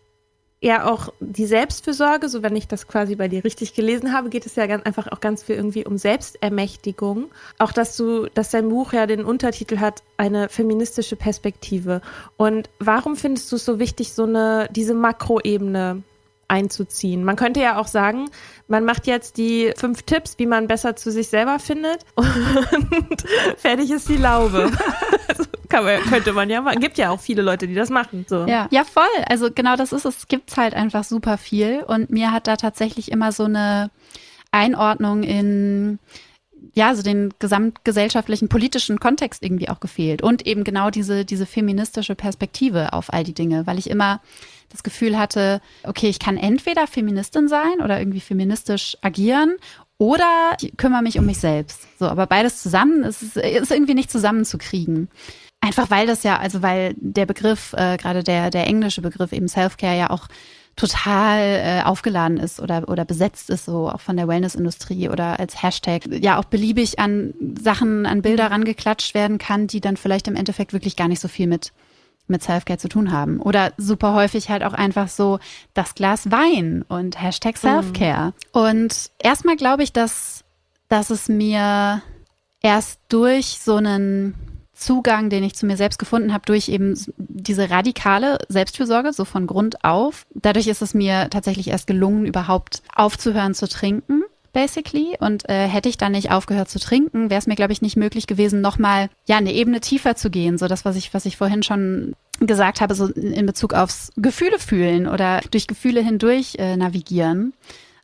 ja auch die Selbstfürsorge, so wenn ich das quasi bei dir richtig gelesen habe, geht es ja ganz einfach auch ganz viel irgendwie um Selbstermächtigung. Auch dass du, dass dein Buch ja den Untertitel hat, eine feministische Perspektive. Und warum findest du es so wichtig, so eine, diese Makroebene einzuziehen. Man könnte ja auch sagen, man macht jetzt die fünf Tipps, wie man besser zu sich selber findet und fertig ist die Laube. Man, könnte man ja machen. Gibt ja auch viele Leute, die das machen. So. Ja. ja, voll. Also genau das ist es. Es gibt halt einfach super viel. Und mir hat da tatsächlich immer so eine Einordnung in ja, so den gesamtgesellschaftlichen politischen Kontext irgendwie auch gefehlt und eben genau diese diese feministische Perspektive auf all die Dinge, weil ich immer das Gefühl hatte, okay, ich kann entweder Feministin sein oder irgendwie feministisch agieren oder ich kümmere mich um mich selbst. So, aber beides zusammen ist, ist irgendwie nicht zusammenzukriegen. Einfach weil das ja, also weil der Begriff, äh, gerade der, der englische Begriff eben Self-Care ja auch total äh, aufgeladen ist oder, oder besetzt ist, so auch von der Wellnessindustrie oder als Hashtag, ja auch beliebig an Sachen, an Bilder rangeklatscht werden kann, die dann vielleicht im Endeffekt wirklich gar nicht so viel mit mit Selfcare zu tun haben. Oder super häufig halt auch einfach so das Glas Wein und Hashtag Selfcare. Mhm. Und erstmal glaube ich, dass, dass es mir erst durch so einen Zugang, den ich zu mir selbst gefunden habe, durch eben diese radikale Selbstfürsorge, so von Grund auf. Dadurch ist es mir tatsächlich erst gelungen, überhaupt aufzuhören zu trinken basically. Und äh, hätte ich dann nicht aufgehört zu trinken, wäre es mir, glaube ich, nicht möglich gewesen, nochmal ja eine Ebene tiefer zu gehen. So das, was ich, was ich vorhin schon gesagt habe, so in Bezug aufs Gefühle fühlen oder durch Gefühle hindurch äh, navigieren,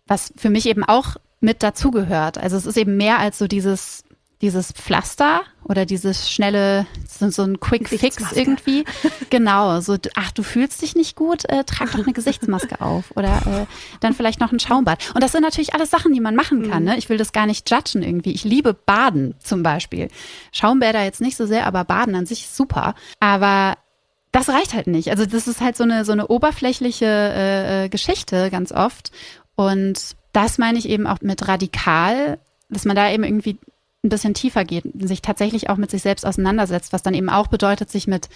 was für mich eben auch mit dazugehört. Also es ist eben mehr als so dieses dieses Pflaster oder dieses schnelle, so, so ein Quick Fix irgendwie. Genau, so, ach, du fühlst dich nicht gut, äh, trag doch eine Gesichtsmaske auf oder äh, dann vielleicht noch ein Schaumbad. Und das sind natürlich alles Sachen, die man machen kann. Ne? Ich will das gar nicht judgen irgendwie. Ich liebe Baden zum Beispiel. Schaumbäder jetzt nicht so sehr, aber Baden an sich ist super. Aber das reicht halt nicht. Also das ist halt so eine so eine oberflächliche äh, äh Geschichte ganz oft. Und das meine ich eben auch mit radikal, dass man da eben irgendwie ein bisschen tiefer geht, sich tatsächlich auch mit sich selbst auseinandersetzt, was dann eben auch bedeutet, sich mit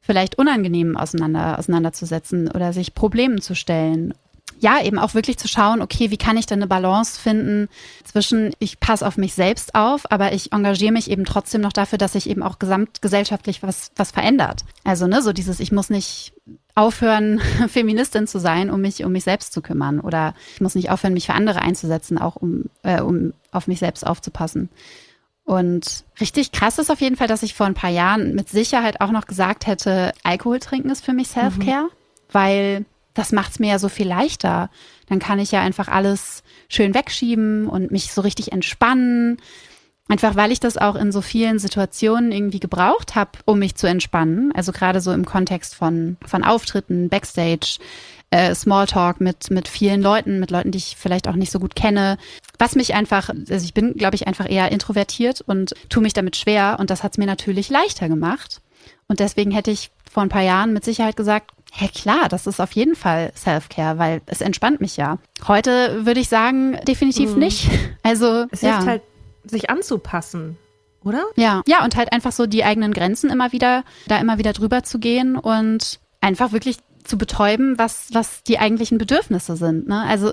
vielleicht Unangenehmen auseinander, auseinanderzusetzen oder sich Problemen zu stellen. Ja, eben auch wirklich zu schauen, okay, wie kann ich denn eine Balance finden zwischen, ich passe auf mich selbst auf, aber ich engagiere mich eben trotzdem noch dafür, dass sich eben auch gesamtgesellschaftlich was, was verändert. Also, ne, so dieses, ich muss nicht aufhören, Feministin zu sein, um mich um mich selbst zu kümmern. Oder ich muss nicht aufhören, mich für andere einzusetzen, auch um, äh, um auf mich selbst aufzupassen. Und richtig krass ist auf jeden Fall, dass ich vor ein paar Jahren mit Sicherheit auch noch gesagt hätte, Alkohol trinken ist für mich Self-Care, mhm. weil das macht es mir ja so viel leichter. Dann kann ich ja einfach alles schön wegschieben und mich so richtig entspannen. Einfach weil ich das auch in so vielen Situationen irgendwie gebraucht habe, um mich zu entspannen. Also gerade so im Kontext von, von Auftritten, Backstage, äh, Smalltalk mit, mit vielen Leuten, mit Leuten, die ich vielleicht auch nicht so gut kenne. Was mich einfach, also ich bin, glaube ich, einfach eher introvertiert und tue mich damit schwer. Und das hat es mir natürlich leichter gemacht. Und deswegen hätte ich vor ein paar Jahren mit Sicherheit gesagt, Hä, klar, das ist auf jeden Fall Self-Care, weil es entspannt mich ja. Heute würde ich sagen, definitiv mhm. nicht. Also, es hilft halt sich anzupassen, oder? Ja, ja, und halt einfach so die eigenen Grenzen immer wieder, da immer wieder drüber zu gehen und einfach wirklich zu betäuben, was, was die eigentlichen Bedürfnisse sind. Ne? Also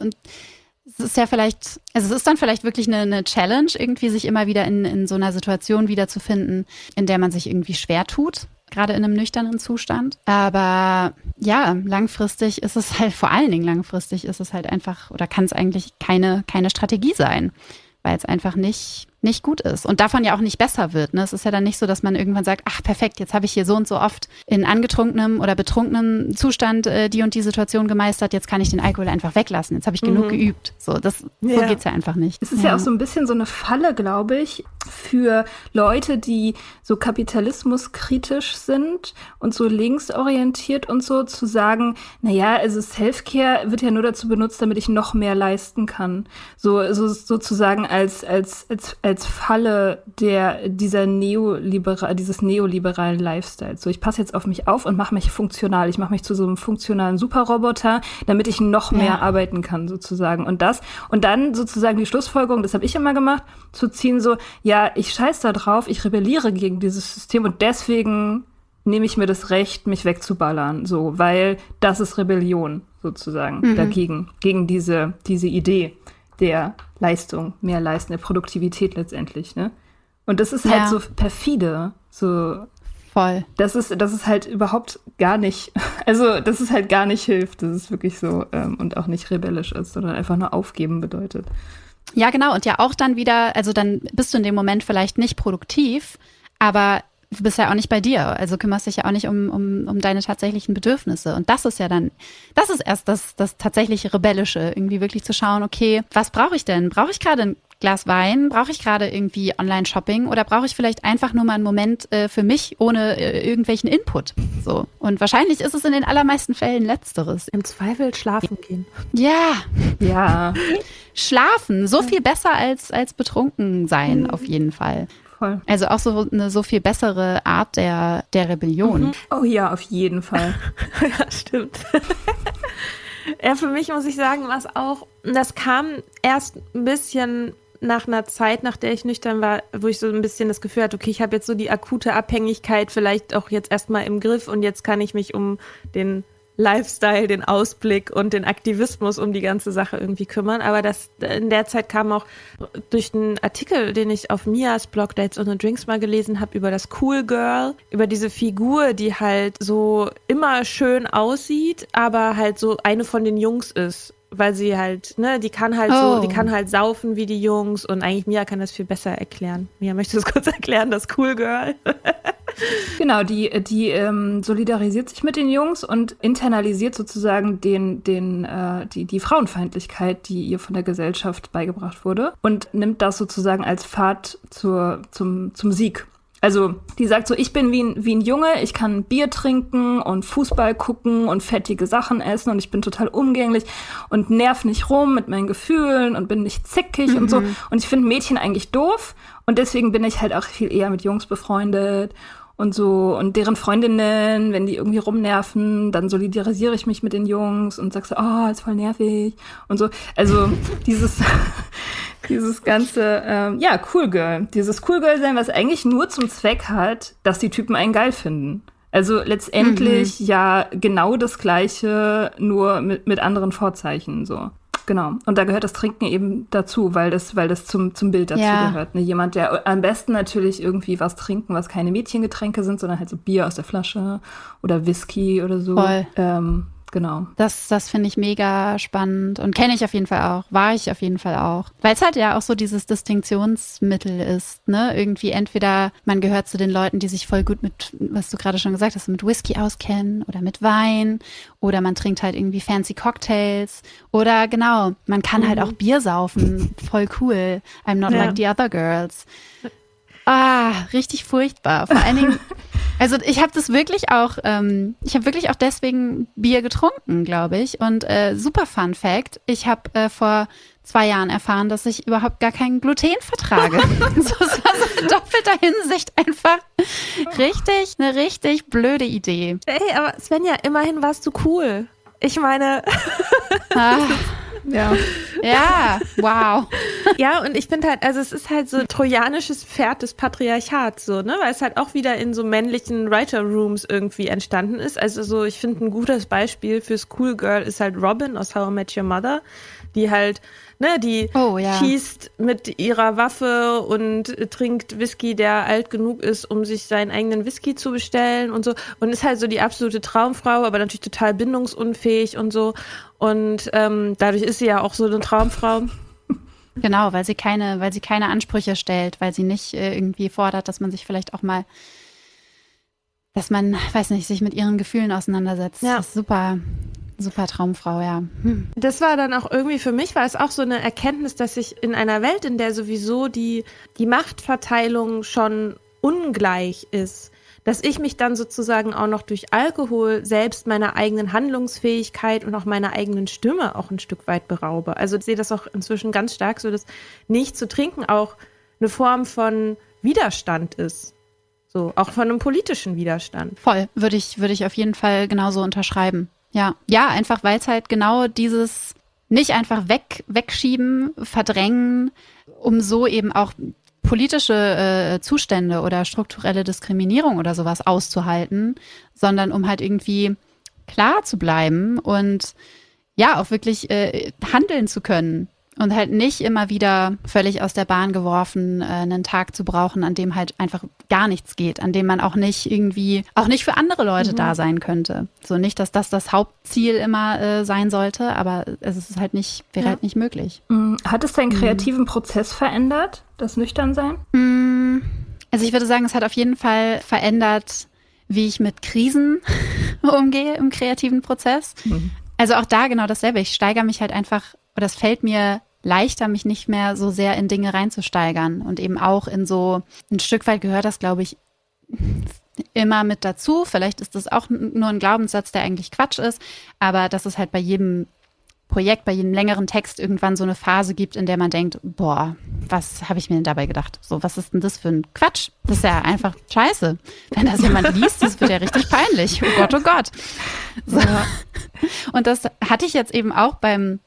es ist ja vielleicht, also es ist dann vielleicht wirklich eine, eine Challenge, irgendwie sich immer wieder in, in so einer Situation wiederzufinden, in der man sich irgendwie schwer tut, gerade in einem nüchternen Zustand. Aber ja, langfristig ist es halt, vor allen Dingen langfristig ist es halt einfach, oder kann es eigentlich keine, keine Strategie sein weil es einfach nicht, nicht gut ist und davon ja auch nicht besser wird. Ne? Es ist ja dann nicht so, dass man irgendwann sagt, ach perfekt, jetzt habe ich hier so und so oft in angetrunkenem oder betrunkenem Zustand äh, die und die Situation gemeistert, jetzt kann ich den Alkohol einfach weglassen, jetzt habe ich mhm. genug geübt. So, das, ja. so geht's ja einfach nicht. Es ist ja. ja auch so ein bisschen so eine Falle, glaube ich, für Leute, die so kapitalismuskritisch sind und so linksorientiert und so zu sagen, naja, also Selfcare wird ja nur dazu benutzt, damit ich noch mehr leisten kann. So, so sozusagen als, als, als, als Falle der, dieser neoliberal, dieses neoliberalen Lifestyles. So, ich passe jetzt auf mich auf und mache mich funktional. Ich mache mich zu so einem funktionalen Superroboter, damit ich noch mehr ja. arbeiten kann, sozusagen. Und das, und dann sozusagen die Schlussfolgerung, das habe ich immer gemacht, zu ziehen, so, ja, ich scheiß da drauf, ich rebelliere gegen dieses System und deswegen nehme ich mir das Recht, mich wegzuballern, so, weil das ist Rebellion sozusagen mhm. dagegen, gegen diese, diese Idee der Leistung, mehr Leisten, der Produktivität letztendlich, ne? Und das ist halt ja. so perfide, so. Voll. Das ist, das ist halt überhaupt gar nicht, also, das ist halt gar nicht hilft, das ist wirklich so, ähm, und auch nicht rebellisch ist, sondern einfach nur aufgeben bedeutet. Ja, genau. Und ja auch dann wieder, also dann bist du in dem Moment vielleicht nicht produktiv, aber du bist ja auch nicht bei dir. Also kümmerst dich ja auch nicht um, um, um deine tatsächlichen Bedürfnisse. Und das ist ja dann, das ist erst das, das tatsächliche Rebellische, irgendwie wirklich zu schauen, okay, was brauche ich denn? Brauche ich gerade ein Glas Wein? Brauche ich gerade irgendwie Online-Shopping? Oder brauche ich vielleicht einfach nur mal einen Moment äh, für mich ohne äh, irgendwelchen Input? So. Und wahrscheinlich ist es in den allermeisten Fällen Letzteres. Im Zweifel schlafen gehen. Ja. Ja. Schlafen. So viel besser als, als betrunken sein, mhm. auf jeden Fall. Voll. Also auch so eine so viel bessere Art der, der Rebellion. Mhm. Oh ja, auf jeden Fall. ja, stimmt. ja, für mich muss ich sagen, was auch, das kam erst ein bisschen nach einer Zeit, nach der ich nüchtern war, wo ich so ein bisschen das Gefühl hatte, okay, ich habe jetzt so die akute Abhängigkeit vielleicht auch jetzt erstmal im Griff und jetzt kann ich mich um den Lifestyle, den Ausblick und den Aktivismus um die ganze Sache irgendwie kümmern. Aber das in der Zeit kam auch durch einen Artikel, den ich auf Mias Blog Dates und Drinks mal gelesen habe, über das Cool Girl, über diese Figur, die halt so immer schön aussieht, aber halt so eine von den Jungs ist weil sie halt, ne, die kann halt oh. so, die kann halt saufen wie die Jungs und eigentlich Mia kann das viel besser erklären. Mia, möchtest du das kurz erklären, das Cool Girl? genau, die, die ähm, solidarisiert sich mit den Jungs und internalisiert sozusagen den, den, äh, die, die Frauenfeindlichkeit, die ihr von der Gesellschaft beigebracht wurde und nimmt das sozusagen als Pfad zur, zum, zum Sieg. Also, die sagt so, ich bin wie ein, wie ein Junge, ich kann Bier trinken und Fußball gucken und fettige Sachen essen und ich bin total umgänglich und nerv nicht rum mit meinen Gefühlen und bin nicht zickig mhm. und so. Und ich finde Mädchen eigentlich doof und deswegen bin ich halt auch viel eher mit Jungs befreundet und so und deren Freundinnen, wenn die irgendwie rumnerven, dann solidarisiere ich mich mit den Jungs und sag so, oh, ist voll nervig und so. Also dieses dieses ganze, ähm, ja, Cool Girl. Dieses Cool Girl sein, was eigentlich nur zum Zweck hat, dass die Typen einen geil finden. Also letztendlich mhm. ja genau das Gleiche, nur mit, mit anderen Vorzeichen, so. Genau. Und da gehört das Trinken eben dazu, weil das, weil das zum, zum Bild dazu ja. gehört. Ne? Jemand, der am besten natürlich irgendwie was trinken, was keine Mädchengetränke sind, sondern halt so Bier aus der Flasche oder Whisky oder so. Voll. Ähm, Genau. Das, das finde ich mega spannend und kenne ich auf jeden Fall auch, war ich auf jeden Fall auch. Weil es halt ja auch so dieses Distinktionsmittel ist, ne? Irgendwie entweder man gehört zu den Leuten, die sich voll gut mit, was du gerade schon gesagt hast, mit Whisky auskennen oder mit Wein oder man trinkt halt irgendwie fancy Cocktails oder genau, man kann halt mhm. halt auch Bier saufen, voll cool. I'm not ja. like the other girls. Ah, richtig furchtbar. Vor allen Dingen, also ich habe das wirklich auch, ähm, ich habe wirklich auch deswegen Bier getrunken, glaube ich. Und äh, super Fun Fact, ich habe äh, vor zwei Jahren erfahren, dass ich überhaupt gar kein Gluten vertrage. so, das war so in doppelter Hinsicht einfach richtig, eine richtig blöde Idee. Ey, aber Svenja, immerhin warst du cool. Ich meine. Ja. Ja, wow. Ja, und ich finde halt, also es ist halt so ein trojanisches Pferd des Patriarchats, so, ne? Weil es halt auch wieder in so männlichen Writer-Rooms irgendwie entstanden ist. Also so, ich finde ein gutes Beispiel für Schoolgirl ist halt Robin aus How I Met Your Mother, die halt Ne, die oh, ja. schießt mit ihrer Waffe und trinkt Whisky, der alt genug ist, um sich seinen eigenen Whisky zu bestellen und so. Und ist halt so die absolute Traumfrau, aber natürlich total bindungsunfähig und so. Und ähm, dadurch ist sie ja auch so eine Traumfrau. Genau, weil sie keine, weil sie keine Ansprüche stellt, weil sie nicht äh, irgendwie fordert, dass man sich vielleicht auch mal, dass man, weiß nicht, sich mit ihren Gefühlen auseinandersetzt. Ja. Das ist super, Super Traumfrau, ja. Hm. Das war dann auch irgendwie für mich, war es auch so eine Erkenntnis, dass ich in einer Welt, in der sowieso die, die Machtverteilung schon ungleich ist, dass ich mich dann sozusagen auch noch durch Alkohol selbst meiner eigenen Handlungsfähigkeit und auch meiner eigenen Stimme auch ein Stück weit beraube. Also ich sehe das auch inzwischen ganz stark so, dass nicht zu trinken auch eine Form von Widerstand ist. So, auch von einem politischen Widerstand. Voll, würde ich, würde ich auf jeden Fall genauso unterschreiben. Ja, ja, einfach weil es halt genau dieses nicht einfach weg, wegschieben, verdrängen, um so eben auch politische äh, Zustände oder strukturelle Diskriminierung oder sowas auszuhalten, sondern um halt irgendwie klar zu bleiben und ja, auch wirklich äh, handeln zu können und halt nicht immer wieder völlig aus der Bahn geworfen, äh, einen Tag zu brauchen, an dem halt einfach gar nichts geht, an dem man auch nicht irgendwie, auch nicht für andere Leute mhm. da sein könnte. So nicht, dass das das Hauptziel immer äh, sein sollte, aber es ist halt nicht, wäre ja. halt nicht möglich. Mhm. Hat es deinen mhm. kreativen mhm. Prozess verändert, das Nüchternsein? Mhm. Also ich würde sagen, es hat auf jeden Fall verändert, wie ich mit Krisen umgehe im kreativen Prozess. Mhm. Also auch da genau dasselbe. Ich steigere mich halt einfach, oder es fällt mir leichter, mich nicht mehr so sehr in Dinge reinzusteigern und eben auch in so ein Stück weit gehört das, glaube ich, immer mit dazu. Vielleicht ist das auch nur ein Glaubenssatz, der eigentlich Quatsch ist, aber dass es halt bei jedem Projekt, bei jedem längeren Text irgendwann so eine Phase gibt, in der man denkt, boah, was habe ich mir denn dabei gedacht? So, was ist denn das für ein Quatsch? Das ist ja einfach scheiße. Wenn das jemand liest, das wird ja richtig peinlich. Oh Gott, oh Gott. So. Und das hatte ich jetzt eben auch beim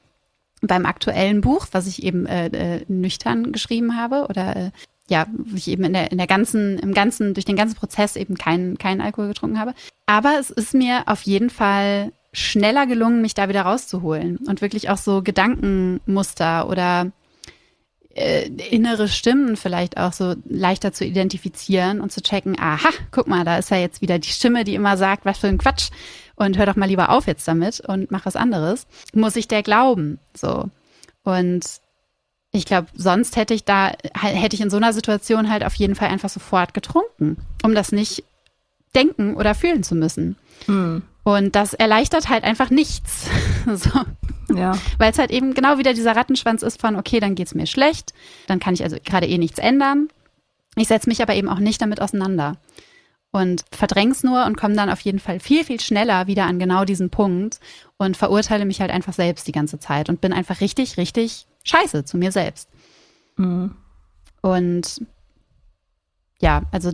beim aktuellen Buch, was ich eben äh, äh, nüchtern geschrieben habe oder äh, ja, ich eben in der, in der ganzen, im ganzen, durch den ganzen Prozess eben keinen keinen Alkohol getrunken habe. Aber es ist mir auf jeden Fall schneller gelungen, mich da wieder rauszuholen und wirklich auch so Gedankenmuster oder äh, innere Stimmen vielleicht auch so leichter zu identifizieren und zu checken, aha, guck mal, da ist ja jetzt wieder die Stimme, die immer sagt, was für ein Quatsch und hör doch mal lieber auf jetzt damit und mach was anderes. Muss ich der glauben? So. Und ich glaube, sonst hätte ich da, hätte ich in so einer Situation halt auf jeden Fall einfach sofort getrunken, um das nicht denken oder fühlen zu müssen. Mhm. Und das erleichtert halt einfach nichts. so. Ja. Weil es halt eben genau wieder dieser Rattenschwanz ist von, okay, dann geht's mir schlecht, dann kann ich also gerade eh nichts ändern. Ich setze mich aber eben auch nicht damit auseinander und verdräng's nur und komme dann auf jeden Fall viel, viel schneller wieder an genau diesen Punkt und verurteile mich halt einfach selbst die ganze Zeit und bin einfach richtig, richtig scheiße zu mir selbst. Mhm. Und ja, also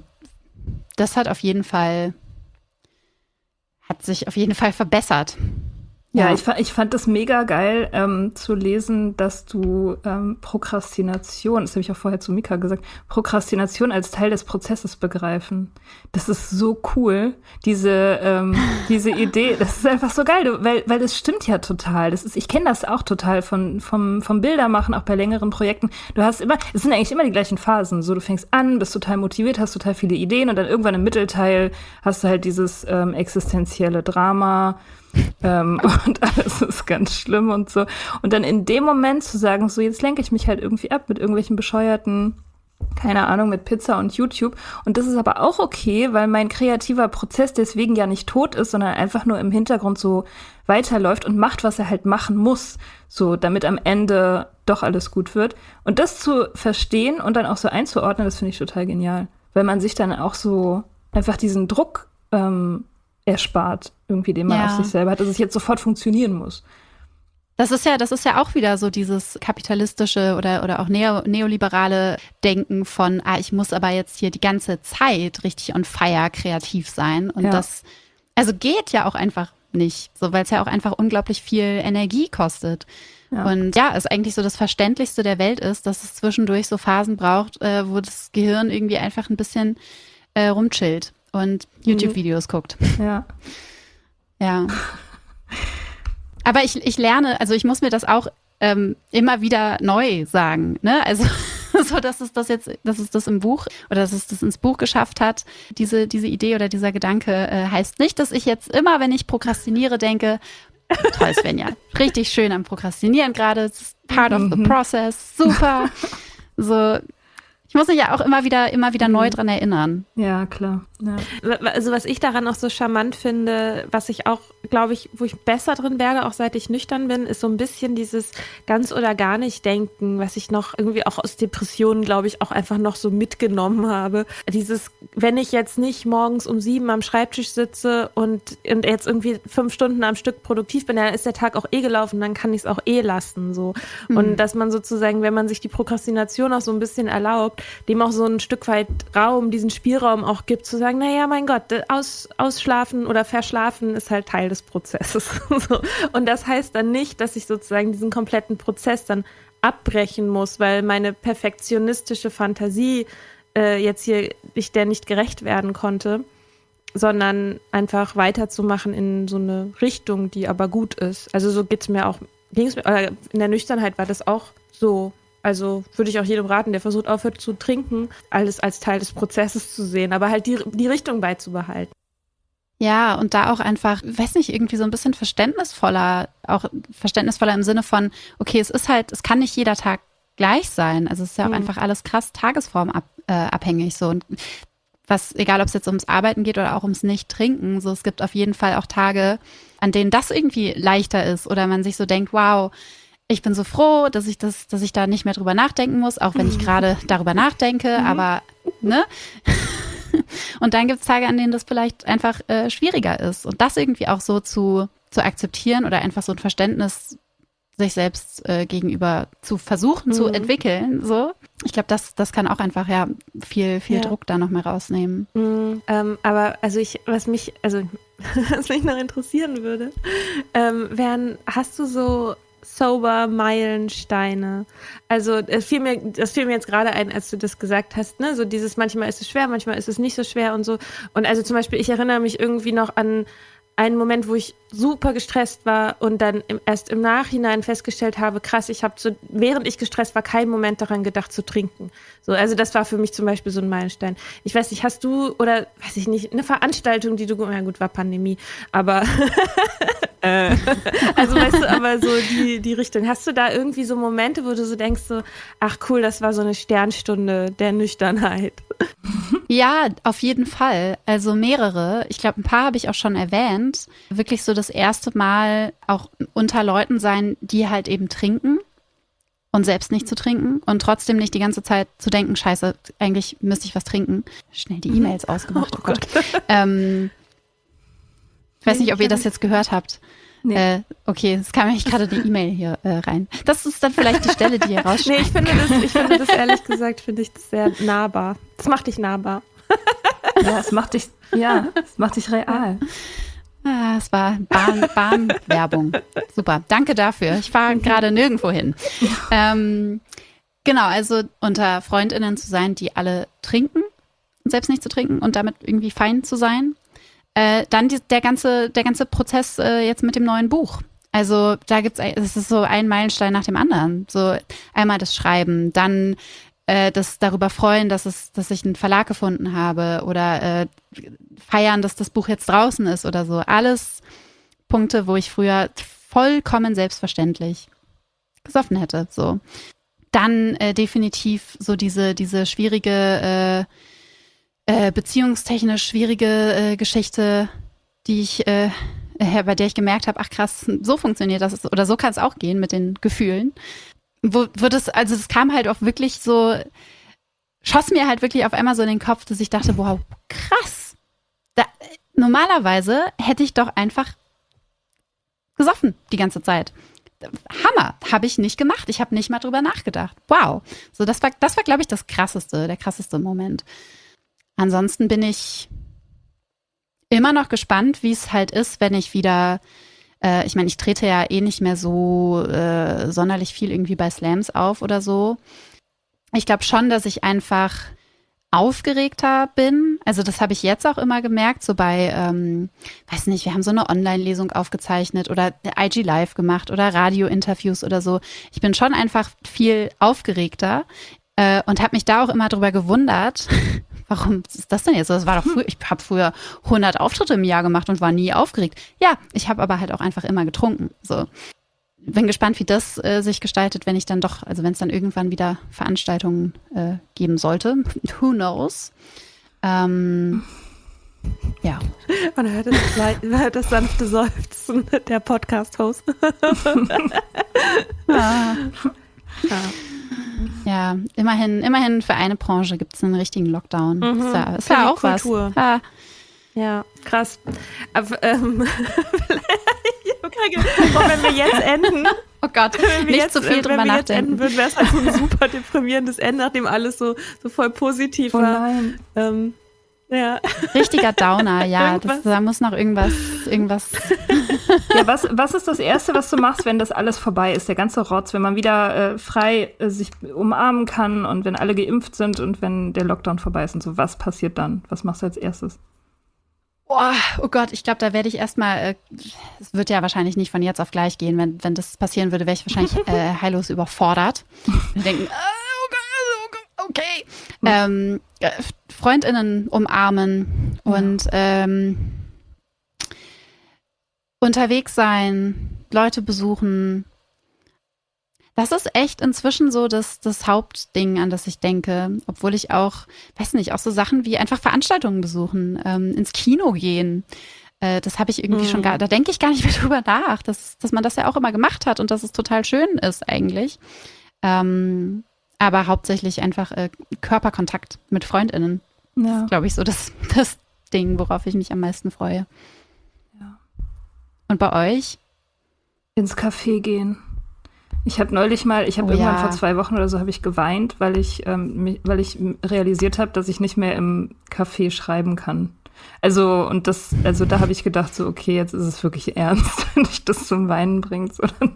das hat auf jeden Fall, hat sich auf jeden Fall verbessert. Ja, ja. Ich, ich fand das mega geil ähm, zu lesen, dass du ähm, Prokrastination, das habe ich auch vorher zu Mika gesagt, Prokrastination als Teil des Prozesses begreifen. Das ist so cool, diese, ähm, diese Idee. Das ist einfach so geil, weil, weil das stimmt ja total. Das ist, ich kenne das auch total von, vom, vom Bildermachen, auch bei längeren Projekten. Du hast immer, es sind eigentlich immer die gleichen Phasen. So, du fängst an, bist total motiviert, hast total viele Ideen und dann irgendwann im Mittelteil hast du halt dieses ähm, existenzielle Drama ähm, und alles ist ganz schlimm und so. Und dann in dem Moment zu sagen, so jetzt lenke ich mich halt irgendwie ab mit irgendwelchen bescheuerten, keine Ahnung, mit Pizza und YouTube. Und das ist aber auch okay, weil mein kreativer Prozess deswegen ja nicht tot ist, sondern einfach nur im Hintergrund so weiterläuft und macht, was er halt machen muss, so damit am Ende doch alles gut wird. Und das zu verstehen und dann auch so einzuordnen, das finde ich total genial, weil man sich dann auch so einfach diesen Druck ähm, erspart, irgendwie, den man ja. auf sich selber hat, dass es jetzt sofort funktionieren muss. Das ist ja, das ist ja auch wieder so dieses kapitalistische oder, oder auch neo, neoliberale Denken von, ah, ich muss aber jetzt hier die ganze Zeit richtig on fire kreativ sein. Und ja. das, also geht ja auch einfach nicht, so, weil es ja auch einfach unglaublich viel Energie kostet. Ja. Und ja, es eigentlich so das Verständlichste der Welt ist, dass es zwischendurch so Phasen braucht, äh, wo das Gehirn irgendwie einfach ein bisschen äh, rumchillt und YouTube-Videos mhm. guckt. Ja. Ja. Aber ich, ich lerne, also ich muss mir das auch ähm, immer wieder neu sagen. Ne? Also so, dass es das jetzt, dass es das im Buch oder dass es das ins Buch geschafft hat. Diese, diese Idee oder dieser Gedanke äh, heißt nicht, dass ich jetzt immer, wenn ich prokrastiniere, denke, toll, Svenja, richtig schön am Prokrastinieren gerade, part of the mhm. process, super. So, ich muss mich ja auch immer wieder, immer wieder neu mhm. dran erinnern. Ja, klar. Ja. Also was ich daran auch so charmant finde, was ich auch, glaube ich, wo ich besser drin werde, auch seit ich nüchtern bin, ist so ein bisschen dieses ganz oder gar nicht denken, was ich noch irgendwie auch aus Depressionen, glaube ich, auch einfach noch so mitgenommen habe. Dieses, wenn ich jetzt nicht morgens um sieben am Schreibtisch sitze und, und jetzt irgendwie fünf Stunden am Stück produktiv bin, dann ist der Tag auch eh gelaufen, dann kann ich es auch eh lassen. So. Mhm. Und dass man sozusagen, wenn man sich die Prokrastination auch so ein bisschen erlaubt, dem auch so ein Stück weit Raum, diesen Spielraum auch gibt, zu sagen, naja, mein Gott, aus, ausschlafen oder verschlafen ist halt Teil des Prozesses. Und das heißt dann nicht, dass ich sozusagen diesen kompletten Prozess dann abbrechen muss, weil meine perfektionistische Fantasie äh, jetzt hier ich der nicht gerecht werden konnte, sondern einfach weiterzumachen in so eine Richtung, die aber gut ist. Also so geht es mir auch, ging's mir, äh, in der Nüchternheit war das auch so. Also würde ich auch jedem raten, der versucht aufhört zu trinken, alles als Teil des Prozesses zu sehen, aber halt die, die Richtung beizubehalten. Ja, und da auch einfach, weiß nicht, irgendwie so ein bisschen verständnisvoller, auch verständnisvoller im Sinne von, okay, es ist halt, es kann nicht jeder Tag gleich sein. Also es ist ja auch mhm. einfach alles krass tagesformabhängig äh, so. Und was, egal ob es jetzt ums Arbeiten geht oder auch ums Nicht-Trinken, so es gibt auf jeden Fall auch Tage, an denen das irgendwie leichter ist oder man sich so denkt, wow, ich bin so froh, dass ich das, dass ich da nicht mehr drüber nachdenken muss, auch wenn ich mhm. gerade darüber nachdenke, mhm. aber ne? Und dann gibt es Tage, an denen das vielleicht einfach äh, schwieriger ist. Und das irgendwie auch so zu, zu akzeptieren oder einfach so ein Verständnis sich selbst äh, gegenüber zu versuchen mhm. zu entwickeln. So, ich glaube, das, das kann auch einfach ja viel, viel ja. Druck da noch mehr rausnehmen. Mhm, ähm, aber also ich, was mich, also was mich noch interessieren würde, ähm, wären, hast du so sober Meilensteine. Also es fiel mir, das fiel mir jetzt gerade ein, als du das gesagt hast, ne? So dieses manchmal ist es schwer, manchmal ist es nicht so schwer und so. Und also zum Beispiel, ich erinnere mich irgendwie noch an einen Moment, wo ich super gestresst war und dann im, erst im Nachhinein festgestellt habe, krass, ich habe so, während ich gestresst war, keinen Moment daran gedacht zu trinken. So, also das war für mich zum Beispiel so ein Meilenstein. Ich weiß nicht, hast du oder weiß ich nicht, eine Veranstaltung, die du, ja gut, war Pandemie, aber äh, also weißt du, aber so die, die Richtung. Hast du da irgendwie so Momente, wo du so denkst, so, ach cool, das war so eine Sternstunde der Nüchternheit? Ja, auf jeden Fall. Also mehrere. Ich glaube, ein paar habe ich auch schon erwähnt. Wirklich so das erste Mal auch unter Leuten sein, die halt eben trinken und selbst nicht zu trinken und trotzdem nicht die ganze Zeit zu denken, scheiße, eigentlich müsste ich was trinken. Schnell die E-Mails ausgemacht. Oh, Gott. Ähm, ich weiß nicht, ob ihr das jetzt gehört habt. Nee. Äh, okay, es kam eigentlich gerade die E-Mail hier äh, rein. Das ist dann vielleicht die Stelle, die ihr rausschneidet. Nee, ich finde das, ich finde das ehrlich gesagt, finde ich das sehr nahbar. Das macht dich nahbar. ja, es macht dich, ja, es macht dich real. Ah, es war Bahn, Bahnwerbung. Super, danke dafür. Ich fahre gerade nirgendwo hin. Ähm, genau, also unter FreundInnen zu sein, die alle trinken und selbst nicht zu trinken und damit irgendwie fein zu sein. Äh, dann die, der ganze, der ganze Prozess äh, jetzt mit dem neuen Buch. Also da gibt's, es ist so ein Meilenstein nach dem anderen. So einmal das Schreiben, dann äh, das darüber freuen, dass es, dass ich einen Verlag gefunden habe oder äh, feiern, dass das Buch jetzt draußen ist oder so. Alles Punkte, wo ich früher vollkommen selbstverständlich gesoffen hätte. So. Dann äh, definitiv so diese, diese schwierige, äh, äh, beziehungstechnisch schwierige äh, Geschichte, die ich, äh, bei der ich gemerkt habe, ach krass, so funktioniert das oder so kann es auch gehen mit den Gefühlen wo, wo das, also es kam halt auch wirklich so, schoss mir halt wirklich auf einmal so in den Kopf, dass ich dachte, wow, krass. Da, normalerweise hätte ich doch einfach gesoffen die ganze Zeit. Hammer, habe ich nicht gemacht. Ich habe nicht mal drüber nachgedacht. Wow. So, das war, das war, glaube ich, das krasseste, der krasseste Moment. Ansonsten bin ich immer noch gespannt, wie es halt ist, wenn ich wieder äh, ich meine, ich trete ja eh nicht mehr so äh, sonderlich viel irgendwie bei Slams auf oder so. Ich glaube schon, dass ich einfach aufgeregter bin. Also das habe ich jetzt auch immer gemerkt, so bei, ähm, weiß nicht, wir haben so eine Online-Lesung aufgezeichnet oder IG Live gemacht oder Radio-Interviews oder so. Ich bin schon einfach viel aufgeregter äh, und habe mich da auch immer drüber gewundert, warum ist das denn jetzt so? Das war doch früher, ich habe früher 100 Auftritte im Jahr gemacht und war nie aufgeregt. Ja, ich habe aber halt auch einfach immer getrunken. So. Bin gespannt, wie das äh, sich gestaltet, wenn ich dann doch, also wenn es dann irgendwann wieder Veranstaltungen äh, geben sollte. Who knows? Ähm, ja. Man hört das, das sanfte Seufzen der Podcast-Host. ah. Ja. Ja, immerhin, immerhin für eine Branche gibt es einen richtigen Lockdown. Mhm. Ist ja, ist ja auch Kultur. was. Ja. ja, krass. Aber, ähm, wenn wir jetzt enden. Oh Gott, nicht jetzt, zu viel drüber wenn wir jetzt enden würden, wäre es halt so ein super deprimierendes Ende, nachdem alles so, so voll positiv oh war. Ähm, ja. Richtiger Downer, ja. Das, da muss noch irgendwas, irgendwas. Ja, was, was ist das Erste, was du machst, wenn das alles vorbei ist, der ganze Rotz, wenn man wieder äh, frei äh, sich umarmen kann und wenn alle geimpft sind und wenn der Lockdown vorbei ist und so, was passiert dann? Was machst du als erstes? Oh, oh Gott, ich glaube, da werde ich erstmal, äh, es wird ja wahrscheinlich nicht von jetzt auf gleich gehen. Wenn, wenn das passieren würde, wäre ich wahrscheinlich äh, heillos überfordert. Und denken, Gott, okay. Ähm, äh, Freundinnen umarmen und ähm, unterwegs sein, Leute besuchen. Das ist echt inzwischen so das, das Hauptding, an das ich denke. Obwohl ich auch, weiß nicht, auch so Sachen wie einfach Veranstaltungen besuchen, ähm, ins Kino gehen. Äh, das habe ich irgendwie mhm. schon gar, da denke ich gar nicht mehr drüber nach, dass, dass man das ja auch immer gemacht hat und dass es total schön ist eigentlich. Ähm, aber hauptsächlich einfach äh, Körperkontakt mit FreundInnen. Ja. Das ist, glaube ich, so das, das Ding, worauf ich mich am meisten freue. Ja. Und bei euch? Ins Café gehen. Ich habe neulich mal, ich habe oh, irgendwann ja. vor zwei Wochen oder so habe ich geweint, weil ich, ähm, mich, weil ich realisiert habe, dass ich nicht mehr im Café schreiben kann. Also und das, also da habe ich gedacht so, okay, jetzt ist es wirklich ernst, wenn dich das zum Weinen bringt, so dann,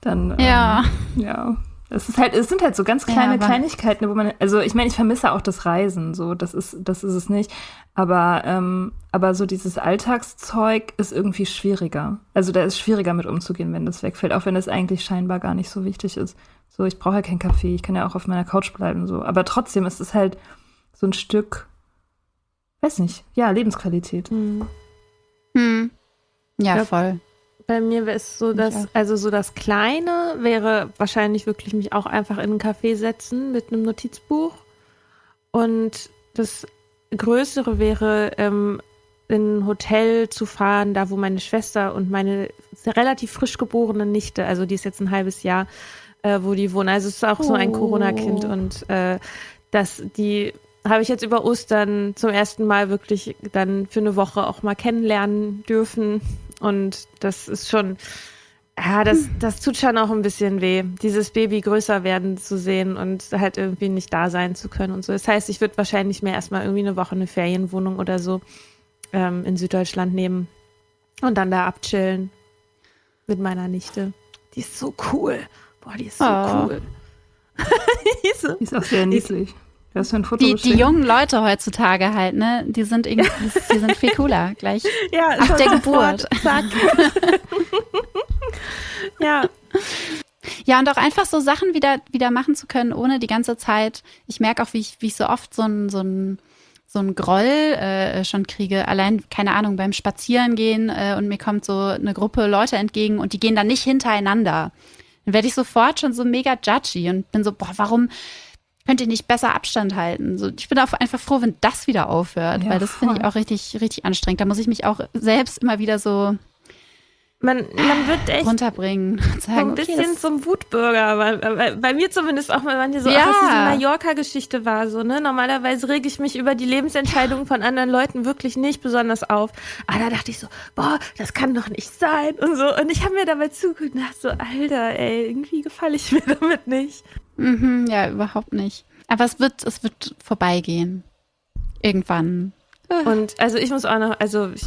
dann ja, ähm, ja, Es ist halt, es sind halt so ganz kleine ja, Kleinigkeiten, wo man, also ich meine, ich vermisse auch das Reisen, so, das ist, das ist es nicht. Aber, ähm, aber so dieses Alltagszeug ist irgendwie schwieriger. Also da ist schwieriger mit umzugehen, wenn das wegfällt, auch wenn das eigentlich scheinbar gar nicht so wichtig ist. So, ich brauche ja keinen Kaffee, ich kann ja auch auf meiner Couch bleiben, so. Aber trotzdem ist es halt so ein Stück, weiß nicht, ja, Lebensqualität. Hm. Hm. Ja, ja, voll. Bei mir wäre es so, dass, also so das Kleine wäre wahrscheinlich wirklich mich auch einfach in einen Café setzen mit einem Notizbuch. Und das Größere wäre, ähm, in ein Hotel zu fahren, da wo meine Schwester und meine relativ frisch geborene Nichte, also die ist jetzt ein halbes Jahr, äh, wo die wohnen. Also es ist auch oh. so ein oh. Corona-Kind und äh, dass die habe ich jetzt über Ostern zum ersten Mal wirklich dann für eine Woche auch mal kennenlernen dürfen. Und das ist schon, ja, das, das tut schon auch ein bisschen weh, dieses Baby größer werden zu sehen und halt irgendwie nicht da sein zu können und so. Das heißt, ich würde wahrscheinlich mir erstmal irgendwie eine Woche eine Ferienwohnung oder so ähm, in Süddeutschland nehmen und dann da abchillen mit meiner Nichte. Die ist so cool. Boah, die ist so oh. cool. die, ist so, die ist auch sehr niedlich. Das ein Foto die, die jungen Leute heutzutage halt, ne, die sind irgendwie, die sind viel cooler gleich. Ja, ab der Geburt. Zack. ja. Ja, und auch einfach so Sachen wieder, wieder machen zu können, ohne die ganze Zeit. Ich merke auch, wie ich, wie ich so oft so ein, so ein, so ein Groll äh, schon kriege. Allein, keine Ahnung, beim Spazierengehen äh, und mir kommt so eine Gruppe Leute entgegen und die gehen dann nicht hintereinander. Dann werde ich sofort schon so mega judgy und bin so, boah, warum könnt ihr nicht besser Abstand halten? So, ich bin auch einfach froh, wenn das wieder aufhört, ja, weil das finde ich auch richtig, richtig anstrengend. Da muss ich mich auch selbst immer wieder so man, man wird echt runterbringen. Sagen, ein bisschen okay, zum Wutbürger. Bei, bei, bei, mir zumindest auch mal, die so, ja. ach, dass diese Mallorca-Geschichte war so, ne? Normalerweise rege ich mich über die Lebensentscheidungen von anderen Leuten wirklich nicht besonders auf. Aber da dachte ich so, boah, das kann doch nicht sein und so. Und ich habe mir dabei dachte so, Alter, ey, irgendwie gefalle ich mir damit nicht. Mhm, ja, überhaupt nicht. Aber es wird, es wird vorbeigehen. Irgendwann. Und also ich muss auch noch, also ich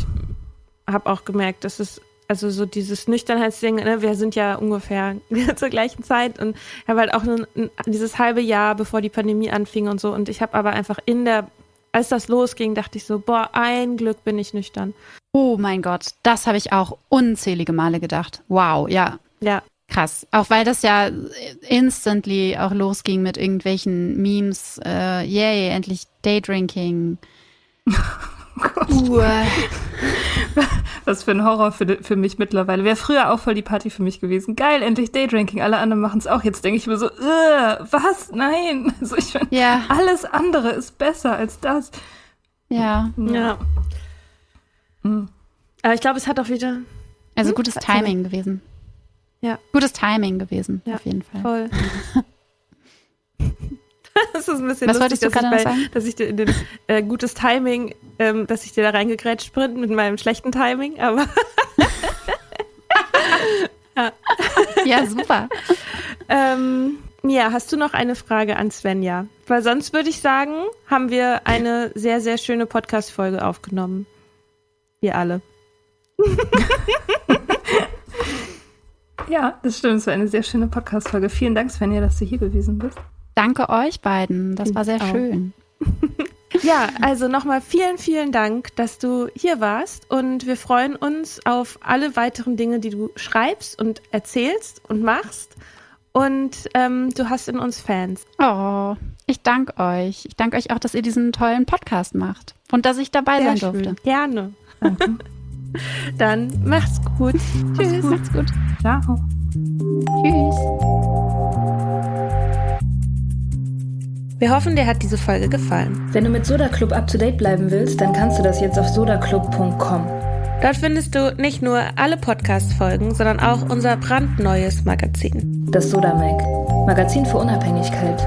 habe auch gemerkt, dass es also so dieses Nüchternheitsding, ne, wir sind ja ungefähr zur gleichen Zeit und habe halt auch ein, ein, dieses halbe Jahr, bevor die Pandemie anfing und so und ich habe aber einfach in der, als das losging, dachte ich so, boah, ein Glück bin ich nüchtern. Oh mein Gott, das habe ich auch unzählige Male gedacht. Wow, ja. Ja. Krass. Auch weil das ja instantly auch losging mit irgendwelchen Memes, äh, yay, endlich Daydrinking. Oh Was für ein Horror für, für mich mittlerweile. Wäre früher auch voll die Party für mich gewesen. Geil, endlich Daydrinking. Alle anderen machen es auch. Jetzt denke ich mir so, was? Nein. Also ich meine, ja. alles andere ist besser als das. Ja. Ja. Mhm. Aber ich glaube, es hat auch wieder. Also hm? gutes Timing gewesen. Ja. Gutes Timing gewesen, ja, auf jeden Fall. Voll. das ist ein bisschen Was lustig, dass, ich bei, sagen? dass ich dir in dem äh, gutes Timing, ähm, dass ich dir da reingegrätscht bin mit meinem schlechten Timing, aber ja. ja. super. ähm, ja, hast du noch eine Frage an Svenja? Weil sonst würde ich sagen, haben wir eine sehr, sehr schöne Podcast-Folge aufgenommen. Wir alle. Ja, das stimmt. Es war eine sehr schöne Podcast-Folge. Vielen Dank, Svenja, dass du hier gewesen bist. Danke euch beiden. Das war sehr auch. schön. Ja, also nochmal vielen, vielen Dank, dass du hier warst und wir freuen uns auf alle weiteren Dinge, die du schreibst und erzählst und machst. Und ähm, du hast in uns Fans. Oh, ich danke euch. Ich danke euch auch, dass ihr diesen tollen Podcast macht und dass ich dabei Sehr sein schön. durfte. Gerne. Danke. Dann macht's gut. Tschüss. Macht's gut. Ciao. Tschüss. Wir hoffen, dir hat diese Folge gefallen. Wenn du mit Soda Club up to date bleiben willst, dann kannst du das jetzt auf sodaclub.com. Dort findest du nicht nur alle Podcast-Folgen, sondern auch unser brandneues Magazin. Das Soda Mag. Magazin für Unabhängigkeit.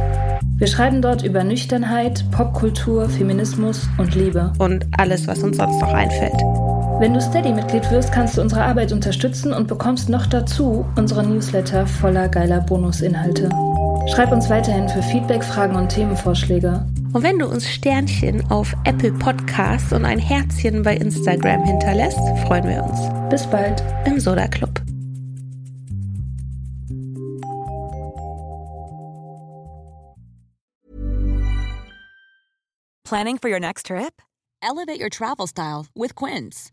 Wir schreiben dort über Nüchternheit, Popkultur, Feminismus und Liebe. Und alles, was uns sonst noch einfällt. Wenn du Steady-Mitglied wirst, kannst du unsere Arbeit unterstützen und bekommst noch dazu unsere Newsletter voller geiler Bonusinhalte. Schreib uns weiterhin für Feedback, Fragen und Themenvorschläge. Und wenn du uns Sternchen auf Apple Podcasts und ein Herzchen bei Instagram hinterlässt, freuen wir uns. Bis bald im Soda Club. Planning for your next trip? Elevate your travel style with Quince.